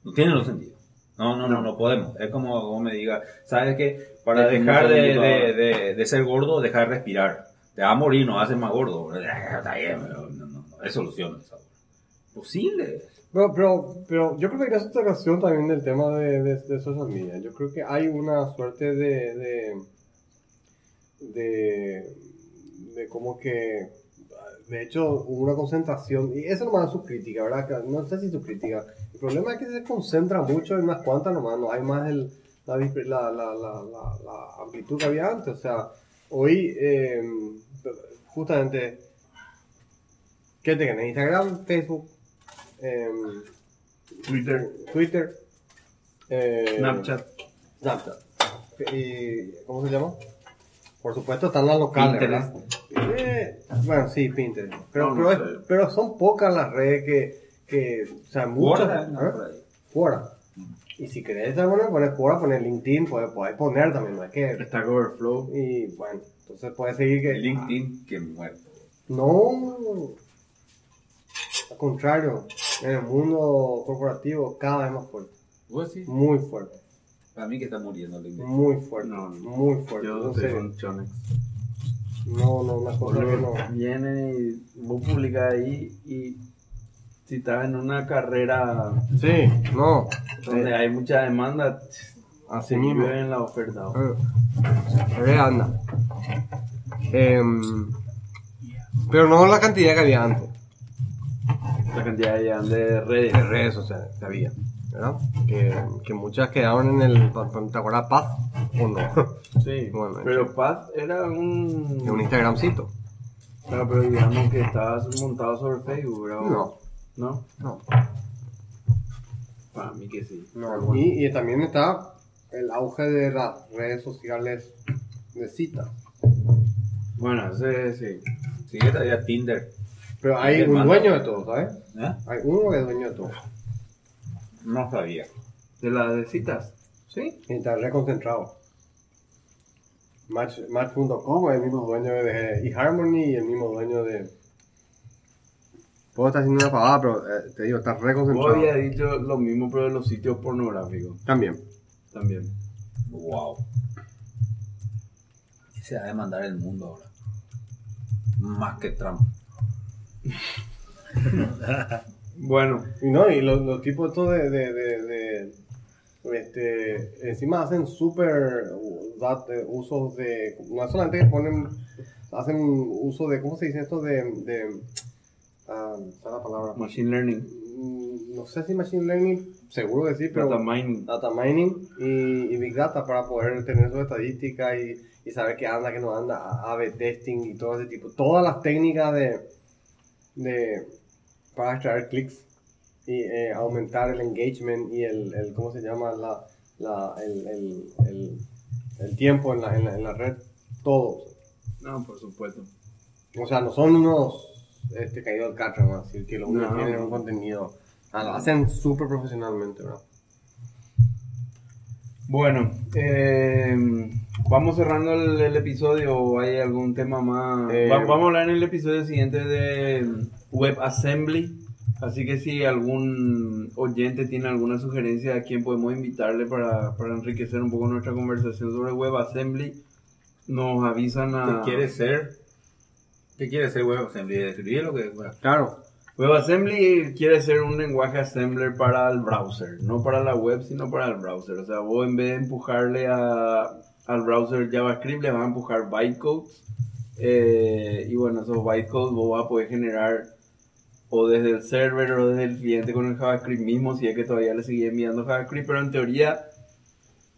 No tiene los sentido. No, no, no, no podemos. Es como, como me diga, ¿sabes qué? Para dejar de, de, de, de ser gordo, dejar de respirar. Te va a morir, no haces más gordo. Está bien, pero no, no, no, es solución. Posible. Pero, pero, pero yo creo que hay una situación también del tema de, de, de social media. Yo creo que hay una suerte de, de, de, como que, de hecho, hubo una concentración, y eso nomás es su crítica, ¿verdad? No sé si su crítica. El problema es que se concentra mucho en unas cuantas nomás, no hay más el, la, la, la, la, amplitud que había antes. O sea, hoy, eh, justamente, ¿qué te ganas? Instagram, Facebook, em, Twitter, Twitter, eh, Snapchat. Snapchat. Y, ¿Cómo se llama? Por supuesto están las locales, Pinterest. ¿verdad? Eh, bueno, sí, Pinterest. Pero, No, pero, es- son pocas las redes que, que o sea, muchas. No, ¿eh? Quora. Y si querés poner, poner Quora, poner LinkedIn, puedes, puedes poner también, no es que... Stack Overflow. Y bueno, entonces puedes seguir que... LinkedIn, que muerto. No, al contrario, en el mundo corporativo cada vez más fuerte, ¿Vos sí? muy fuerte, Para mí que está muriendo LinkedIn. muy fuerte, No, muy fuerte. Yo con Chonex. no, no, una cosa que no. Viene y vos publicás ahí y si estás en una carrera Sí, no, donde hay mucha demanda, así mismo. en la oferta. Eh, anda. Em, pero no la cantidad que había antes. La cantidad de, de redes. de redes sociales que había, ¿verdad? Que, que muchas quedaban en el, ¿te acuerdas Paz o no? Sí, Bueno, pero Paz era un... Un Instagramcito. Claro, pero digamos que estaba montado sobre Facebook, ¿verdad? No. ¿No? No. Para mí que sí. No, y, y también está el auge de las redes sociales de citas. Bueno, ese sí. Sí, todavía Tinder. Pero hay un dueño de todo, ¿sabes? ¿Eh? Hay uno que es dueño de todo. No sabía. ¿De las de citas? ¿Sí? Y está reconcentrado. Match, Match.com es el mismo dueño de eHarmony y el mismo dueño de... Puedo estar haciendo una pavada, pero eh, te digo, está reconcentrado. habías dicho lo mismo, pero de los sitios pornográficos También. también. Wow. Se va a demandar el mundo ahora. Más que Trump. Bueno, Y no, y los, los tipos estos de, de, de, de- este, encima hacen súper eh, usos de, no solamente que ponen, hacen uso de, ¿cómo se dice esto? De, de ah, ¿cuál es la palabra? machine learning, Mm, No sé si Machine Learning, seguro que sí, pero data mining. data mining y, y Big Data para poder tener su estadística y, y saber qué anda, qué no anda, A-B testing y todo ese tipo. Todas las técnicas de, de para extraer clics y eh, aumentar el engagement y el, el ¿cómo se llama? La, la, el, el, el, tiempo en la, en, la, en la red, todo. No, por supuesto. O sea, no son unos este, caídos del catra, ¿no? Así que lo único No. que tienen un contenido. Ah, lo hacen súper profesionalmente, ¿verdad? Bueno, eh, vamos cerrando el, el episodio. ¿O ¿Hay algún tema más? Eh, Va- vamos a hablar en el episodio siguiente de WebAssembly. Así que si algún oyente tiene alguna sugerencia a quién podemos invitarle para, para enriquecer un poco nuestra conversación sobre WebAssembly, nos avisan a... ¿Qué quiere ser? ¿Qué quiere ser WebAssembly? Describir lo que Claro. WebAssembly quiere ser un lenguaje assembler para el browser, no para la web, sino para el browser. O sea, vos en vez de empujarle a, al browser JavaScript, le vas a empujar bytecodes. Eh, y bueno, esos bytecodes vos vas a poder generar o desde el server o desde el cliente con el JavaScript mismo, si es que todavía le sigue enviando JavaScript, pero en teoría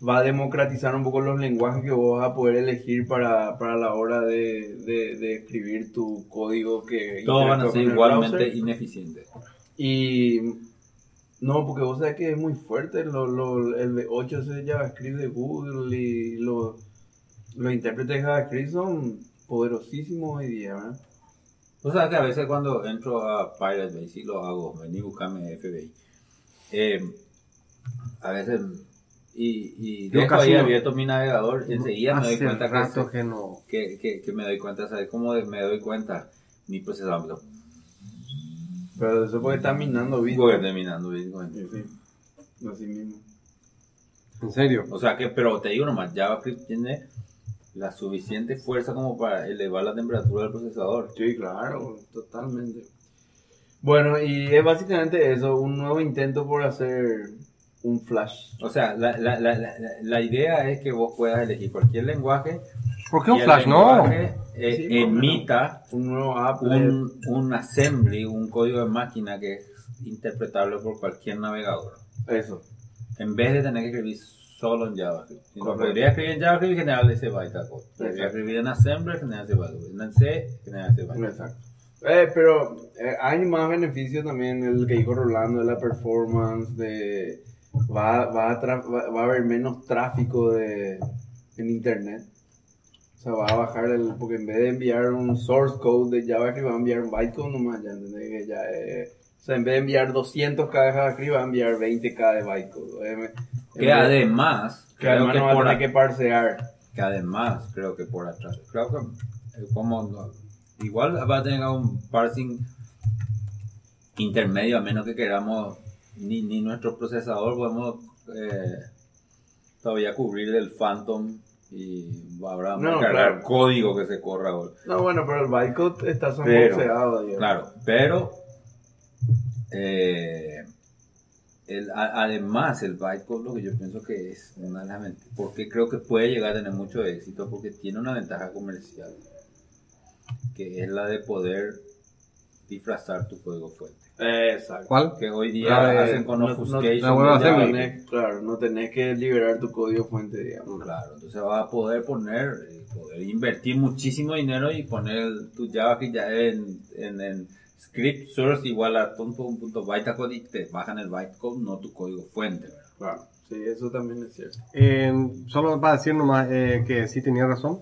va a democratizar un poco los lenguajes que vos vas a poder elegir para, para la hora de, de- de escribir tu código que todos van a ser igualmente browser. ineficientes. Y no, porque vos sabés que es muy fuerte lo, lo- el de 8 es el JavaScript de Google y los, los intérpretes de JavaScript son poderosísimos hoy día, ¿verdad? O sea que a veces cuando entro a Pirate Bay, sí lo hago, vení buscarme FBI. Eh, a veces, y, y Yo dejo casi ahí no. abierto mi navegador, enseguida me doy cuenta que, que no. que, me doy cuenta, ¿sabes cómo me doy cuenta? Mi procesador, Pero eso porque está minando Bitcoin. terminando Bitcoin. Sí, sí. Así mismo. En serio. O sea que, pero te digo nomás, JavaScript tiene la suficiente fuerza como para elevar la temperatura del procesador. Sí, claro, totalmente. Bueno, y es básicamente eso, un nuevo intento por hacer un flash. O sea, la, la, la, la, la idea es que vos puedas elegir cualquier lenguaje. ¿Por qué y un el Flash? No. eh, Sí, emita Un nuevo app. un, un assembly, un código de máquina que es interpretable por cualquier navegador. Eso. En vez de tener que escribir solo en JavaScript. Si no, podría escribir en JavaScript y generar ese bytecode. Podría Exacto. escribir en Assembler y generar ese bytecode. En C, generar ese bytecode. Exacto. Eh, pero eh, hay más beneficios también, el que dijo Rolando, de la performance, de va, va, a va, va a haber menos tráfico de, en internet. O sea, va a bajar el, porque en vez de enviar un source code de JavaScript, va a enviar un bytecode nomás, ya entendés que ya eh, o sea, en vez de enviar 200k de JavaScript, va a enviar 20k de bytecode. Que vez- además, que además que no va a tener que parsear. que además creo que por atrás, creo que eh, como no- igual va a tener un parsing intermedio a menos que queramos ni, ni nuestro procesador podemos eh, todavía cubrir del Phantom y habrá No, claro. código que se corra. No, bueno, pero el bytecode está digamos. Claro, pero eh, el- a- además el bytecode lo que yo pienso que es una de las vent- porque creo que puede llegar a tener mucho éxito porque tiene una ventaja comercial que es la de poder disfrazar tu código fuente. Exacto. ¿Cuál? Que hoy día hacen con No, no- obfuscation. assembly. ven. tenés- claro, no tenés que liberar tu código fuente, digamos. Claro, entonces vas a poder poner, eh, poder invertir muchísimo dinero y poner tu JavaScript ya en, en, en script source igual a punto, un punto bytecode y te bajan el bytecode, no tu código fuente, ¿verdad? Claro, sí, eso también es cierto. Eh, solo para decir nomás eh, que sí tenía razón.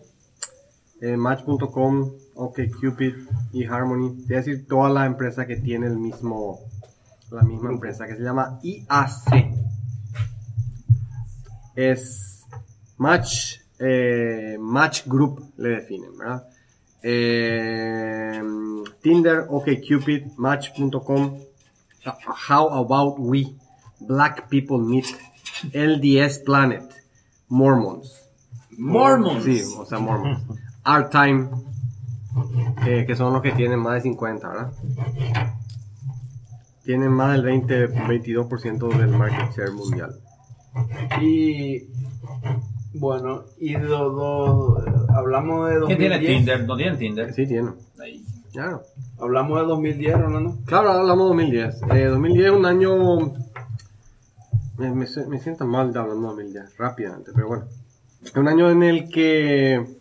Eh, Match.com, OkCupid y Harmony, es decir, todas las empresas que tienen el mismo, la misma empresa, que se llama IAC. Es Match, eh, Match Group, le definen, ¿verdad? Eh, Tinder, OkCupid, Match.com, How About We, Black People Meet, LDS Planet, Mormons. Mormons. Sí, o sea, Mormons. Art Time, eh, que son los que tienen más de 50, ¿verdad? Tienen más del 20, 22% del market share mundial. Y bueno, y do- do- hablamos de 2010. ¿Quién tiene Tinder? ¿No tienen Tinder? Sí, tienen. Ahí. Claro. Hablamos de 2010, Rolando. Claro, ahora hablamos de 2010. Eh, 2010 es un año... Me, me, me siento mal de hablando de 2010, rápidamente, pero bueno. Es un año en el que...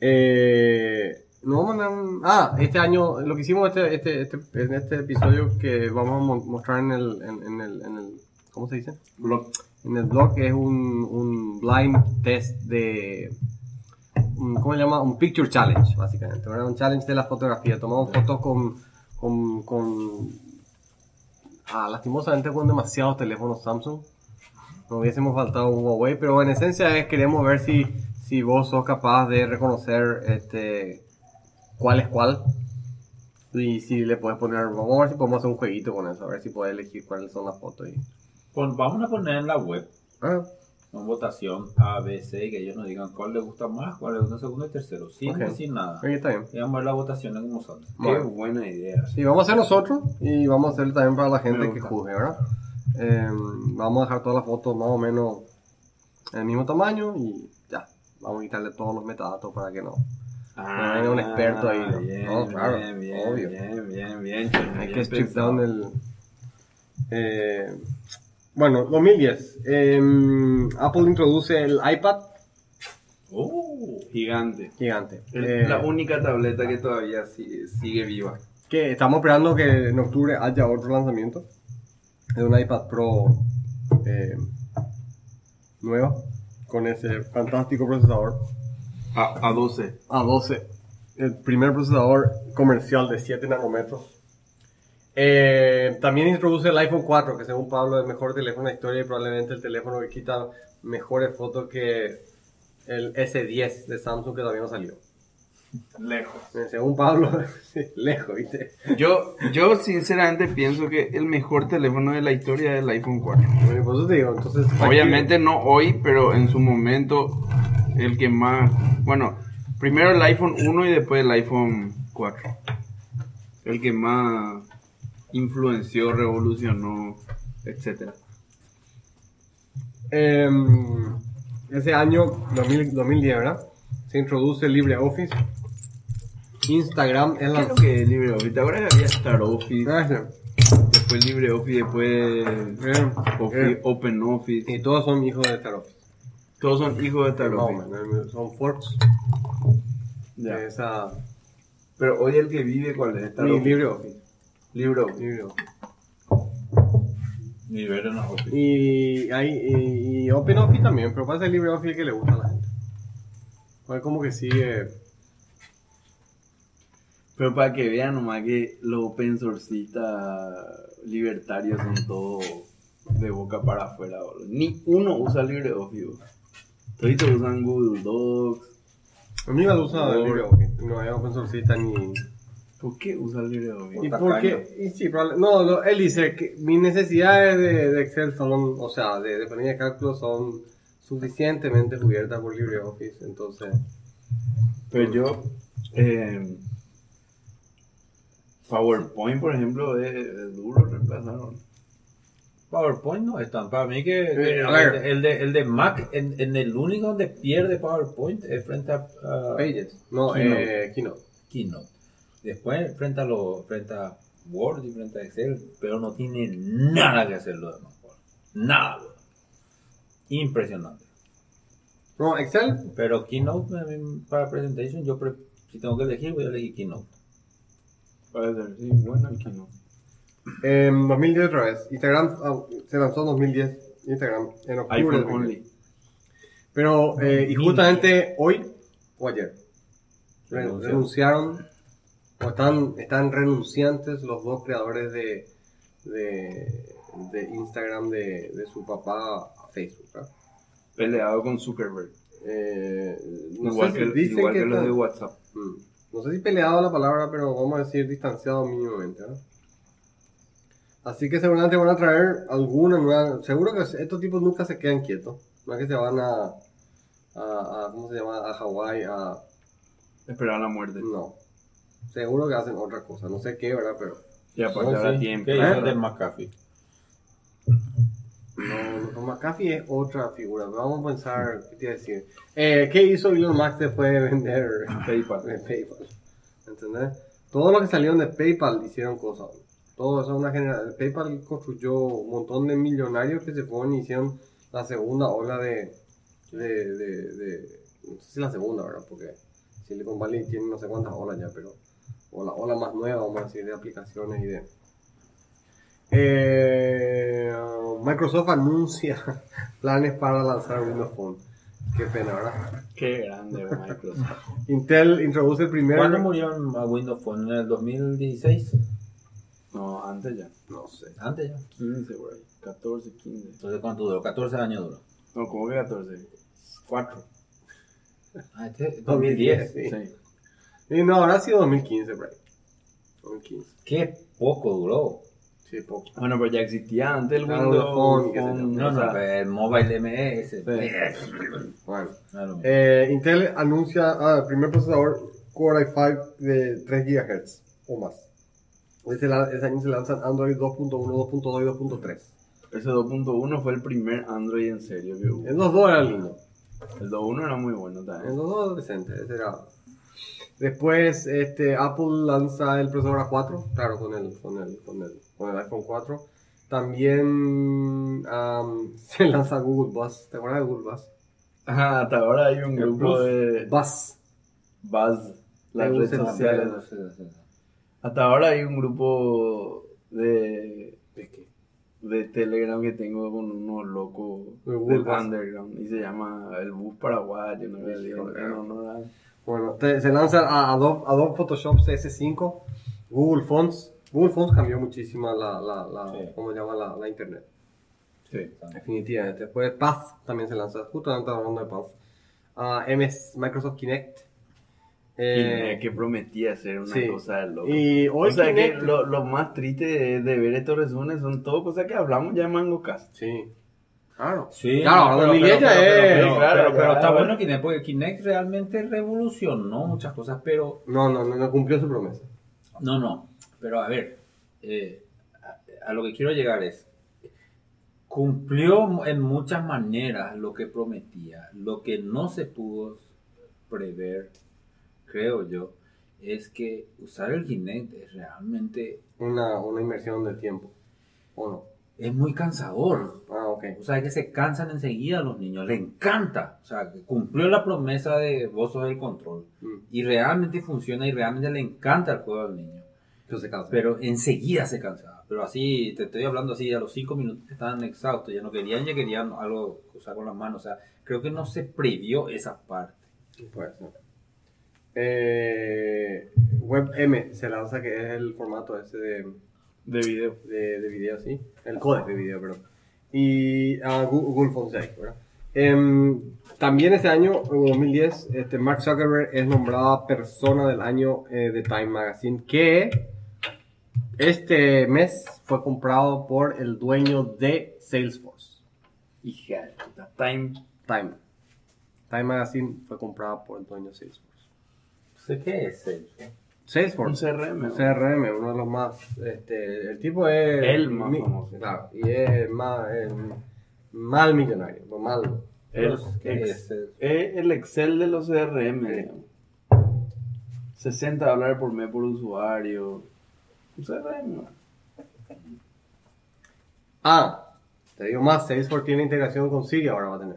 Eh, no vamos a mandar un- Ah, este año, lo que hicimos este, este, este, en este episodio que vamos a mo- mostrar en el, en, en el, en el... ¿Cómo se dice? En el blog es un, un blind test de... un- ¿Cómo se llama? Un picture challenge, básicamente. ¿verdad? Un challenge de la fotografía. Tomamos fotos con... con, con ah, lastimosamente con demasiados teléfonos Samsung. Nos hubiésemos faltado un Huawei, pero en esencia es queremos ver si, si vos sos capaz de reconocer este cuál es cuál. Y si le puedes poner, vamos a ver si podemos hacer un jueguito con eso, a ver si puedes elegir cuáles son las fotos. Y, vamos a poner en la web ah, una votación A, B, C, que ellos nos digan cuál les gusta más, cuál les gusta segundo y tercero, sin Ok. decir nada. ahí está bien. Y vamos a ver las votaciones como son. Qué Bueno. buena idea. Sí, vamos a hacer nosotros y vamos a hacer también para la gente que juzgue, ¿verdad? Eh, vamos a dejar todas las fotos más o menos en el mismo tamaño y. Vamos a quitarle todos los metadatos para que no. Ah, venga un experto ahí, ¿no? Bien, No, claro, bien, bien, obvio. bien, bien, bien, Hay bien que strip down el. eh, bueno, 2010. eh, Apple introduce el iPad Oh, Gigante. gigante. Es Eh, la única tableta que todavía sigue, sigue viva. que estamos esperando que en octubre haya otro lanzamiento de un iPad Pro eh, nueva con ese fantástico procesador A, a 12. A12, el primer procesador comercial de 7 nanómetros. Eh, también introduce el iPhone 4, que según Pablo es el mejor teléfono de la historia y probablemente el teléfono que quita mejores fotos que el S10 de Samsung que todavía no salió. Lejos. Según Pablo, lejos, ¿viste? Yo, yo sinceramente pienso que el mejor teléfono de la historia es el iPhone 4. Bueno, Por eso te digo, entonces... Obviamente no hoy, pero en su momento el que más... Bueno, primero el iPhone 1 y después el iPhone 4. El que más influenció, revolucionó, etcétera. Em, ese año, 2000 2010, ¿verdad? Se introduce LibreOffice. Instagram es ¿Qué la... es lo que es LibreOffice? ¿Te acuerdas que había Star Office? Ah, Después LibreOffice, después Office. OpenOffice. Y todos son hijos de Star Office. Todos son hijos de Star Más o Office. menos, son forks Ya. de esa Pero hoy el que vive, ¿cuál es? Star mi Office. LibreOffice. LibreOffice. LibreOffice. nivel en la Office. Y, hay, y, y OpenOffice también, pero parece el LibreOffice que le gusta a la gente. Pues como que sigue. Pero para que vean nomás que los open sourceistas libertarios son todos de boca para afuera. boludo. Ni uno usa LibreOffice. boludo. Todos usan Google Docs. A mí me Por- LibreOffice. No hay open source ni. ¿Por qué usa LibreOffice? ¿Y Por qué? Y sí, probable- no, no, él dice que mis necesidades de, de Excel son, o sea, de, de planilla de cálculo son suficientemente cubiertas por LibreOffice. Entonces, Pero yo... eh, PowerPoint, por ejemplo, es, es duro reemplazar. ¿no? PowerPoint no es tan. Para mí que Eh, el, a ver. el de, el de Mac, en, en el único donde pierde PowerPoint es frente a Pages. No, Keynote. eh, Keynote. Keynote. Después, frente a, lo, frente a Word y frente a Excel, pero no tiene nada que hacer lo demás. Nada. Impresionante. No, Excel, Pero Keynote, para presentation, yo pre- si tengo que elegir, voy a elegir Keynote. Puede ser, sí, bueno el Keynote. en 2010 otra vez. Instagram ah, se lanzó en 2010. Instagram, en octubre. iPhone del 2010. only. Pero, eh, y justamente hoy, o ayer, re- Renunciaron. renunciaron, o están, están renunciantes los dos creadores de, de, de Instagram de, de su papá a Facebook. ¿no? Peleado con Zuckerberg. Eh, no igual sé que, si dicen igual que que los de WhatsApp. Mm. No sé si peleado la palabra, pero vamos a decir distanciado mínimamente, ¿no? Así que seguramente van a traer alguna nueva. Seguro que estos tipos nunca se quedan quietos. No es que se van a. a, a- ¿Cómo se llama? A Hawái a. Esperar la muerte. No. Seguro que hacen otra cosa. No sé qué, ¿verdad? Pero. Y aparte Oh, ahora sí. tiempo. ¿Qué ¿Eh? hizo de McAfee? No, no, McAfee es otra figura. Vamos a pensar. ¿Qué te iba a decir? Eh, ¿Qué hizo Elon Musk después de vender PayPal. de PayPal? ¿Entendés? Todos los que salieron de PayPal hicieron cosas. Todo eso es una generación. PayPal construyó un montón de millonarios que se fueron y hicieron la segunda ola de. de, de, de- no sé si la segunda, ¿verdad? Porque Silicon Valley tiene no sé cuántas olas ya, pero. O la ola más nueva, vamos a decir, de aplicaciones y de. Eh, Microsoft anuncia planes para lanzar Windows Phone. Qué pena, ¿verdad? Qué grande Microsoft. Intel introduce el primer. ¿Cuándo murió a Windows Phone? ¿En el 2016? No, antes ya. No sé. Antes ya. 15 por ahí. 14, 15. Entonces, ¿cuánto duró? 14 años duró. No, ¿cómo que 14? 4. Ah, este 2010. Sí. Sí. Y no, ahora ha sido 2015, por ahí. 2015. Qué poco duró. Sí, poco. Bueno, pero ya existía antes el Claro, Windows el phone. Phone, No, o no, sea, el Mobile MS. Bueno. Claro. Eh, Intel anuncia ah, el primer procesador Core i5 de 3 GHz o más. Ese, ese año se lanzan Android 2.1, 2.2 y 2.3. ese 2.1 fue el primer Android en serio que hubo. Los dos era lindo. El 2.1 era muy bueno En también. los dos decentes. Ese era. Después este, Apple lanza el procesador A4, claro, con el, con el, con el, con el iPhone 4. También am, se lanza Google Bus. ¿Te acuerdas de Google Bus? Ajá, hasta ahora hay un El grupo de Buzz. Buzz, las redes sociales. Hasta ahora hay un grupo de, de Telegram que tengo con unos locos De del Bus. underground y se llama el Bus Paraguayo. No no, no, no, Bueno, te- se lanza a Adobe, Adobe Photoshop CS5, Google Fonts. Google Fonts cambió muchísimo la, la, la, Sí. ¿cómo se llama? La, la internet. Sí. Definitivamente. Después Path también se lanza, justamente hablando de Path. Ah, MS, Microsoft Kinect. Eh, que prometía ser una sí. cosa de loco. Y hoy o sea Kinect- que lo, lo más triste de, de ver estos resúmenes son todo cosas que hablamos ya en MangoCast. Sí. Claro. Sí, Claro, no, 2010 ya es- pero, está bueno Kinect, porque Kinect realmente revolucionó muchas cosas, pero No, no, no, no cumplió su promesa. no, no, pero a ver, eh, a, a lo que quiero llegar es, cumplió en muchas maneras lo que prometía, lo que no se pudo prever, creo yo, es que usar el Kinect es realmente, Una, una inversión de tiempo. ¿O no? Es muy cansador. Ah, ok. O sea, que se cansan enseguida los niños, le encanta. O sea, cumplió la promesa de vos sos el control. Mm. Y realmente funciona y realmente le encanta el juego al niño. Entonces se cansa. Pero enseguida se cansaba. Pero así, te estoy hablando así, a los cinco minutos estaban exhaustos, ya no querían, ya querían algo usar con las manos. O sea, creo que no se previó esa parte. Puede ser. Eh, WebM se lanza, que es el formato ese de, De video. de, de video, sí. El códec de video, perdón. Y a Google Fonts ahí, ¿verdad? Em, también ese año, en 2010, este, Mark Zuckerberg es nombrada persona del año eh, de Time Magazine, que este mes fue comprado por el dueño de Salesforce. Hija de puta. Time. Time. Time Magazine fue comprada por el dueño de Salesforce. Sé qué es Un Salesforce. CRM. Un CRM, uno de los más. Este, el tipo es. El más famoso. Claro, y es más. mal millonario, no mal. El, ¿Qué ex- es el Excel de los CRM. digamos. 60 dólares por mes por usuario. O sea, bueno. Ah, te digo más, Salesforce tiene integración con Siri ahora va a tener.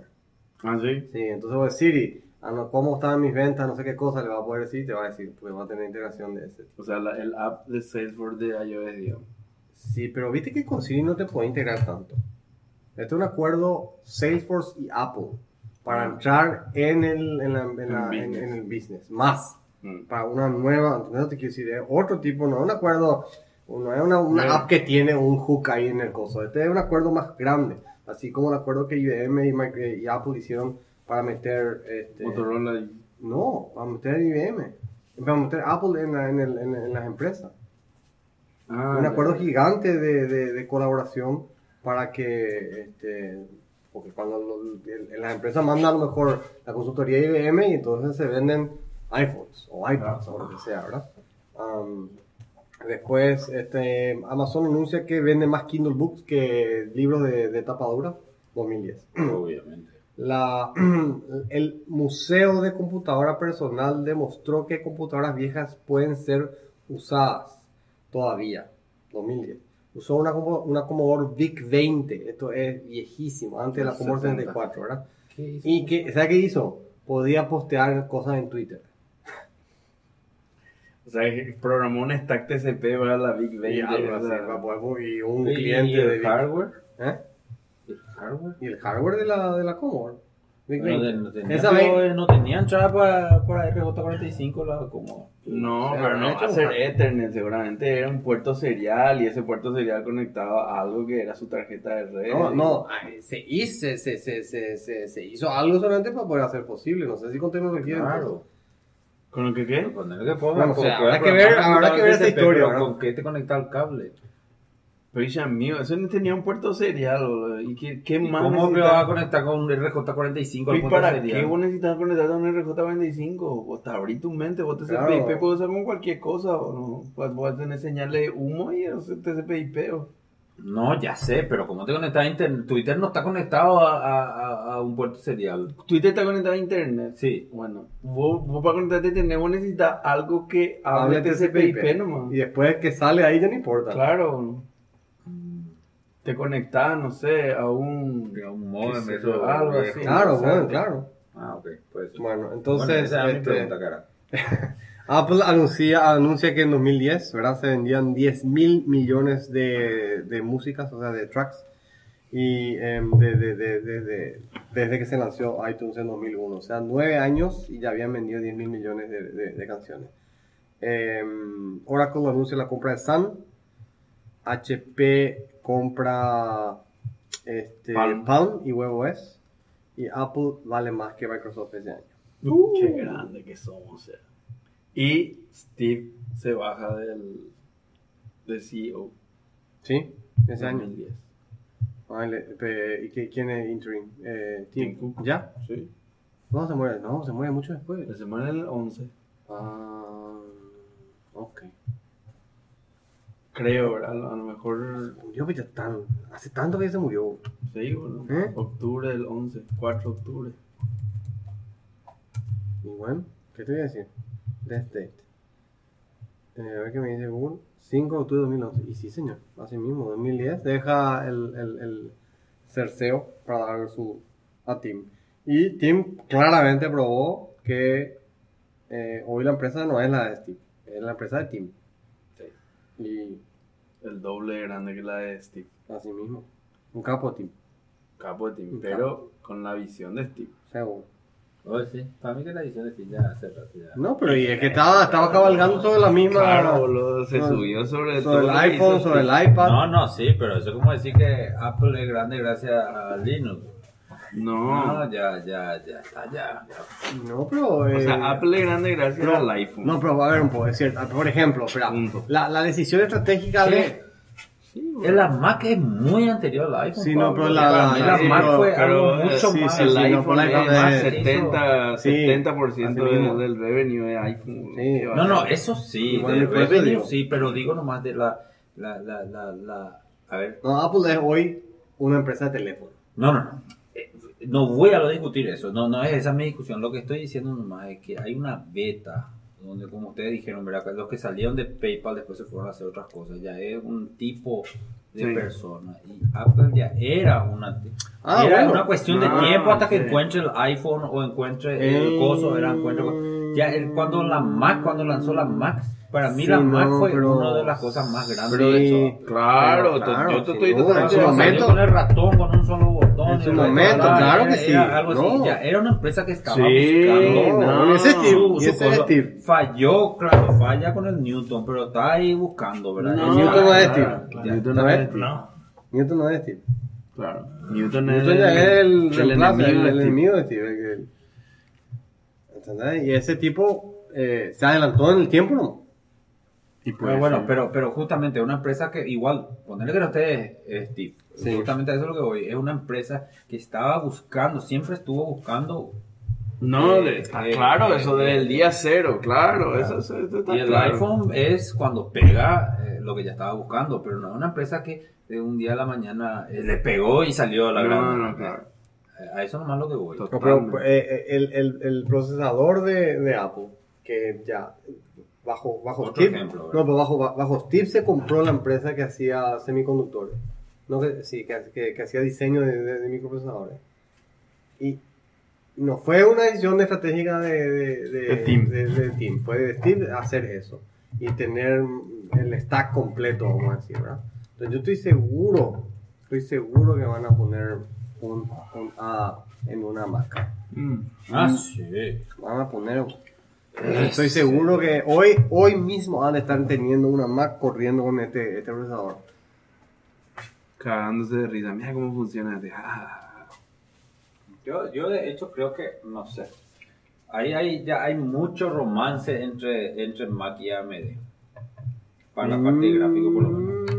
Ah, sí. Sí, entonces voy a decir, Siri, ah, no, ¿cómo están mis ventas? No sé qué cosa le va a poder decir, te va a decir, porque va a tener integración de ese. O sea, la- el app de Salesforce de iOS, digamos. Sí, pero viste que con Siri no te puede integrar tanto. Este es un acuerdo Salesforce y Apple para entrar en el, en la- en la- En en- business. en el business. Más. Mm. Para una nueva, no te quiero decir, es otro tipo, no es un acuerdo, no es una, una app que tiene un hook ahí en el coso. Este es un acuerdo más grande. Así como el acuerdo que IBM y, y Apple hicieron para meter este, Motorola y... no, para meter IBM. Para meter Apple en, la- en, el- en- en las empresas. Ah, un ya. acuerdo gigante de, de- de colaboración para que, este, porque cuando lo- las empresas mandan a lo mejor la consultoría IBM y entonces se venden iPhones o iPads o lo que sea, ¿verdad? Am, después, este, Amazon anuncia que vende más Kindle Books que libros de, de tapa dura, 2010. Obviamente. La, el Museo de Computadora Personal demostró que computadoras viejas pueden ser usadas todavía. 2010. Usó una, una Commodore VIC 20. Esto es viejísimo, antes de la Commodore 70. 64, ¿verdad? ¿Qué hizo? Y que, ¿sabes qué hizo? Podía postear cosas en Twitter. O sea, programó un stack TCP para la Big 20. Y, algo o así, sea, para poder- y un ¿Y cliente el de VIC. hardware? ¿Eh? ¿El hardware? Y el hardware de la, de la Commodore. No, 20. de- no tenía, Esa vez- eh, no tenía entrada para, para RJ45 la como No, O sea, pero no va a hecho ser Ethernet, seguramente era un puerto serial y ese puerto serial conectaba a algo que era su tarjeta de red. No, no, ay, se hizo, se, se, se, se, se, se hizo algo solamente para poder hacer posible. No sé si con tecnología. Claro. ¿Con lo que qué? Ponerle que ponga, Bueno, o sea, habrá que ver- habrá que ver esa historia. ¿Con qué te conecta el cable? Pero ya mío, eso no tenía un puerto serial. ¿Y qué, qué ¿Y más ¿Cómo me necesitaba? va a conectar con un RJ45 al ¿Y punto para serial? qué vos necesitas conectarte a un RJ45? Vos te abrís tu mente, vos Claro. TCP/IP puedes usar con cualquier cosa, o no. Pues vos tener señal de humo y es TCP/IP. o- No, ya sé, pero ¿cómo te conectas a internet? Twitter no está conectado a, a, a- a un puerto serial. Twitter está conectado a internet. Sí. Bueno, vos, vos para conectarte a internet vos necesitas algo que hable Hable TCP/IP nomás. Y después que sale ahí ya no importa. Claro. Te conectas, no sé, a un... A un modem, sé eso, yo, algo viejo. así. Claro, bueno, claro. Ah, ok, pues. Bueno, entonces mi este, pregunta, cara. Apple anuncia, anuncia que en 2010 ¿verdad? se vendían 10 mil millones de, de músicas, o sea, de tracks, y em, de- de- de- de- de- desde que se lanzó iTunes en 2001. O sea, nueve años y ya habían vendido 10 mil millones de, de- de canciones. Em, Oracle anuncia la compra de Sun. HP compra este, Palm. Palm y WebOS. Y Apple vale más que Microsoft ese año. Qué grande que somos. Y Steve se baja del, del CEO. ¿Sí? Ese año. 2010. Ah, le- pe- ¿Y qué- quién es interim? Eh, Tim Tim Cook. ¿Ya? Sí. No, se muere. No, se muere mucho después. La semana del 11. Ah, ok. Creo, ¿verdad? A lo mejor. Murió pues ya tan... Hace tanto que se murió. Sí, bueno. ¿Eh? Octubre del 11. 4 de octubre. Y bueno, ¿qué te voy a decir? Death date. Eh, a ver qué me dice Google. 5 de octubre de 2011. Y sí, señor. Así mismo, 2010. Deja el, el, el cerceo para dar su a Tim. Y Tim claramente probó que eh, hoy la empresa no es la de Steve. Es la empresa de Tim. Y El doble de grande que la de Steve. así mismo. Un capo de Tim. Capo de Tim. Un Pero con la visión de Steve. Seguro. Oye, sí. Para mí que la edición de sí ya hace rato ya. No, pero y es que estaba, estaba cabalgando sobre la misma. Claro, boludo. Se subió sobre, sobre el todo que iPhone, sobre el Steve. iPad. No, no, sí, pero eso es como decir que Apple es grande gracias a Linux. No. No, ya, ya, ya está, ya. ya. No, pero. O eh, sea, Apple es grande gracias pero- al iPhone. No, pero a ver un poco, es cierto. Por ejemplo, espera, la, la decisión estratégica de. Es la Mac es muy anterior al iPhone. Sí, no, pero la- la- la sí, Mac fue Pero algo eh, mucho sí, más. sí, el sí, no, iPhone la es más es- 70, Sí, 70% así mismo. del, del revenue de iPhone. Sí. ¿Qué va No, no, eso sí, Bueno, de por eso revenue digo. sí, pero digo nomás de la, la, la, la, la, a ver, No, Apple es hoy una empresa de teléfono. no, no, no, Eh, no voy a lo discutir eso, no, no es esa mi discusión, lo que estoy diciendo nomás es que hay una beta donde como ustedes dijeron, ¿verdad? los que salieron de PayPal después se fueron a hacer otras cosas, ya es un tipo de Sí. persona. Y Apple ya era una... Ah, era bueno. una cuestión de Ah, tiempo hasta que sí. encuentre el iPhone o encuentre el Eh. coso, era encuentre... Ya el- cuando la Mac, cuando lanzó la Mac, para mí Sí, la Mac no, fue pero- una de las cosas más grandes pero de eso. Claro, Pero, claro, yo te estoy en su momento- con el ratón, con un solo botón. En su la- momento, claro que sí, Era, algo así, ya era una empresa que estaba Sí, buscando. ese Steve, su- ese cosa. Steve. Falló, claro, falla con el Newton, pero está ahí buscando, ¿verdad? Ya- Newton no es Steve. Newton ¿No es? Steve. Newton no es Steve. Claro. Newton es Newton ya es el, el enemigo el de Steve. el ¿Entendés? Y ese tipo eh, se adelantó en el tiempo, ¿no? Y Pero pues, bueno, sí. pero, pero justamente una empresa que igual, ponerle que no esté eh, Steve, Sí. justamente a eso es lo que voy, es una empresa que estaba buscando, siempre estuvo buscando No, Eh, de- está eh, claro, eh, eso eh, desde el día cero, claro, eso, eso- eso está Y el claro. iPhone es cuando pega eh, lo que ya estaba buscando, pero no es una empresa que de un día a la mañana eh, le pegó y salió a la No, gran. no, claro. Eh, A eso nomás lo que voy. No, pero eh, el, el, el procesador de, de Apple, que ya bajo, bajo Otro Steve, ejemplo, no, pero bajo, bajo Steve se compró la empresa que hacía semiconductores, no que, sí, que, que, que hacía diseño de, de- de microprocesadores. Y no fue una decisión estratégica de, de, de, De Tim. de- de Tim, fue de Steve hacer eso y tener el stack completo, vamos a decir, ¿verdad? Entonces yo estoy seguro, estoy seguro que van a poner un, un A en una Mac. Mm. Ah, sí. Van a poner. Estoy seguro que hoy, hoy mismo van a estar teniendo una Mac corriendo con este, este procesador. Cagándose de risa, mira cómo funciona. de- ah. Yo, yo de hecho creo que, no sé. Ahí hay, ya hay mucho romance entre, entre Mac y AMD. Para la parte de gráfico, por lo menos.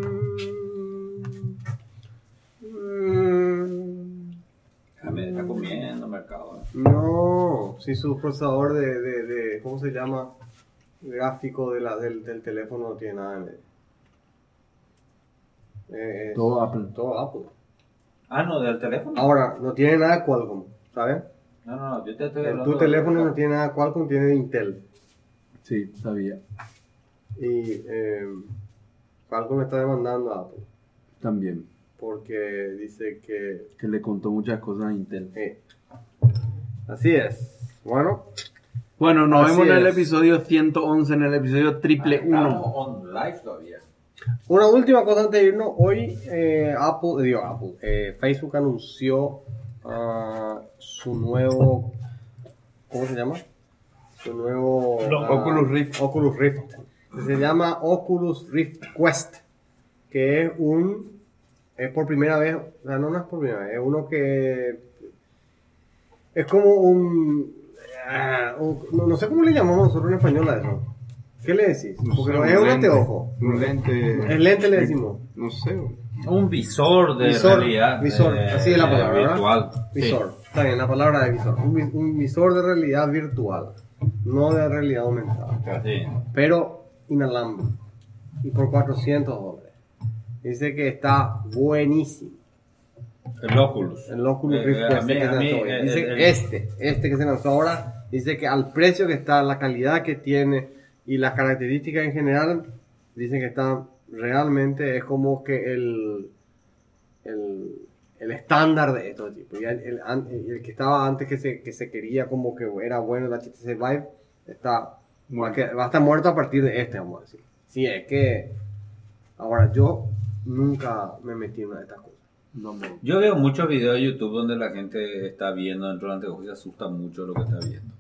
Mercado. ¿eh? No, si su procesador de, de, de- ¿cómo se llama? Gráfico de la, del, del teléfono no tiene nada en él. Eh, Todo Apple. todo Apple. Ah, no, del teléfono. Ahora, no tiene nada Qualcomm, ¿sabes? No, no, no, yo te estoy hablando tu teléfono no tiene nada Qualcomm, tiene Intel. Sí, sabía. Y eh, Qualcomm está demandando a Apple También. porque dice que... Que le contó muchas cosas a Intel. eh, así es. Bueno, Bueno, nos Así vemos en el es. episodio 111, en el episodio triple Estamos 1. on live todavía. una última cosa antes de irnos. Hoy eh, Apple, digo Apple, eh, Facebook anunció ah, su nuevo... ¿Cómo se llama? Su nuevo... Ah, Oculus Rift. Oculus Rift. Se llama Oculus Rift Quest, que es un... Es por primera vez, o sea, no, no es por primera vez, es uno que... Es como un... ah, un- no, no sé cómo le llamamos nosotros en español a eso. ¿Qué le decís? Porque no es un anteojo. Un lente. El lente le decimos. No sé. Un visor de Visor, realidad visor, eh, así es la palabra, ¿verdad? virtual. Sí. Visor. Está bien, la palabra de visor. Un, vi- un visor de realidad virtual, no de realidad aumentada. Sí. pero inalámbrico y por 400 dólares. Dice que está buenísimo. El Oculus. El Oculus Eh, Rift eh, Quest mí- que mí, eh, Dice el- el- este, este que se lanzó ahora, dice que al precio que está, la calidad que tiene y las características en general, dicen que está realmente, es como que el, el, el estándar de estos tipos. Y el, el el que estaba antes que se, que se quería como que era bueno el HTC Vive, está, va, a que- va a estar muerto a partir de este, vamos a decir. Sí, es que, ahora yo nunca me metí en una de estas cosas. No, no. Yo veo muchos videos de YouTube donde la gente está viendo dentro del anteojo y se asusta mucho lo que está viendo.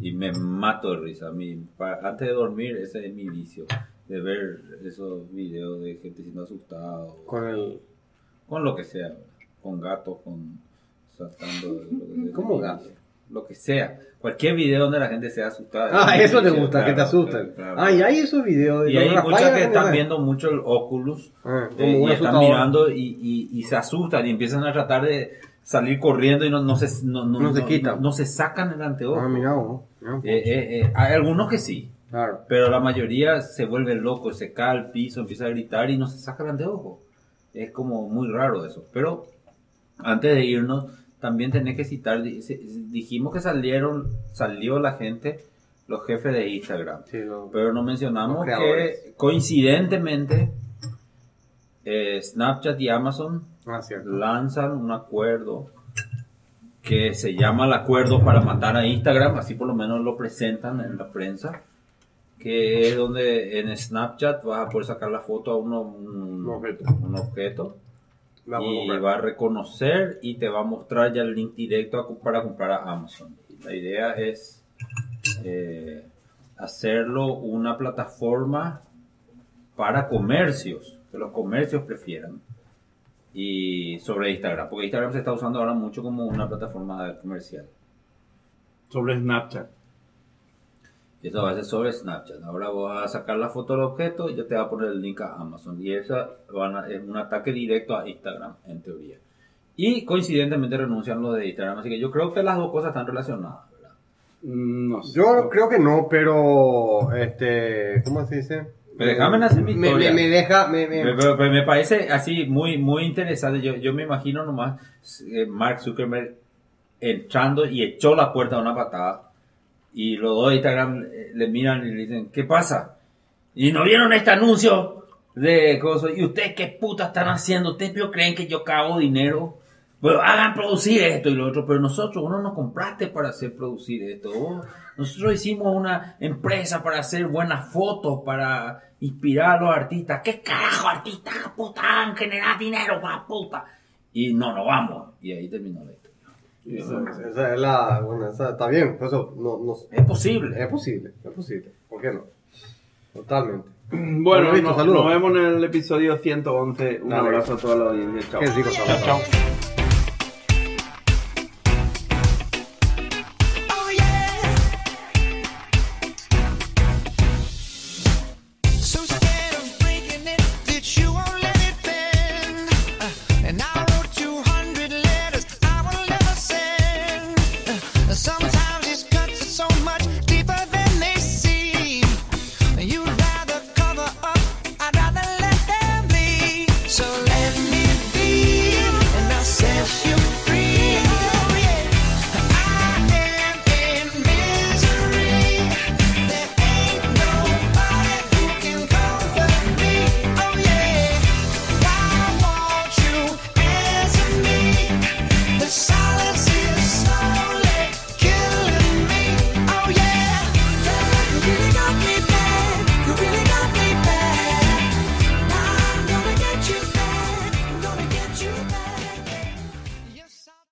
Y me mato de risa. Mi, pa- antes de dormir, ese es mi vicio. De ver esos videos de gente siendo asustada. Con el, con lo que sea. Con gatos, con saltando. Lo que sea. ¿Cómo gatos? Lo que sea. Cualquier video donde la gente sea asustada. Ah, es eso te gusta, que te claro, asusten. claro. Ah, y hay esos videos de Y hay muchas que están no viendo mucho el Oculus Ah, eh, y están mirando y, y- y se asustan y empiezan a tratar de salir corriendo y no, no se, no, no- No se quitan. no se sacan el anteojo. Ah, mira. Eh, eh, eh, hay algunos que sí, Claro. pero la mayoría se vuelve loco, se cae al piso, empieza a gritar y no se saca el anteojo. Es como muy raro eso. Pero antes de irnos, también tenés que citar, dijimos que salieron, salió la gente los jefes de Instagram. Sí, Pero no mencionamos que coincidentemente eh, Snapchat y Amazon Ah, lanzan un acuerdo que se llama el acuerdo para matar a Instagram, así por lo menos lo presentan en la prensa, que es donde en Snapchat vas a poder sacar la foto a uno, un, Un objeto. un objeto Vamos a y va a reconocer y te va a mostrar ya el link directo a- para comprar a Amazon. La idea es eh, hacerlo una plataforma para comercios, que los comercios prefieran. Y sobre Instagram, porque Instagram se está usando ahora mucho como una plataforma comercial. Sobre Snapchat. Y esto va a ser sobre Snapchat. Ahora vas a sacar la foto del objeto y ya te va a poner el link a Amazon. Y esa van a- es un ataque directo a Instagram, en teoría. Y coincidentemente renuncian los de Instagram. Así que yo creo que las dos cosas están relacionadas. ¿verdad? Mm, No sé. Yo creo que no, pero este, ¿cómo se dice? Pero déjame hacer mi historia. me, me deja, me, me- Pero, pero- pero me parece así muy muy interesante. Yo, yo me imagino nomás eh, Mark Zuckerberg entrando y echó la puerta a una patada. Y los dos Instagram eh, le miran y le dicen, ¿qué pasa? ¿Y no vieron este anuncio de cosas? ¿Y ustedes qué puta están haciendo? ¿Ustedes creen que yo cago dinero? Bueno, hagan producir esto y lo otro, pero nosotros, vos no nos compraste para hacer producir esto. vos- nosotros hicimos una empresa para hacer buenas fotos, para inspirar a los artistas. ¿Qué carajo artistas, puta, generar dinero, pa' puta? Y no, no vamos. Y ahí terminó la historia. Esa es la, bueno, esa está bien, por eso no, no, Es posible. es posible, es posible, ¿por qué no? Totalmente. Bueno, nos, vemos en el episodio 111. Un Dale. abrazo a toda la audiencia. Chao. Qué rico, Chao, chao.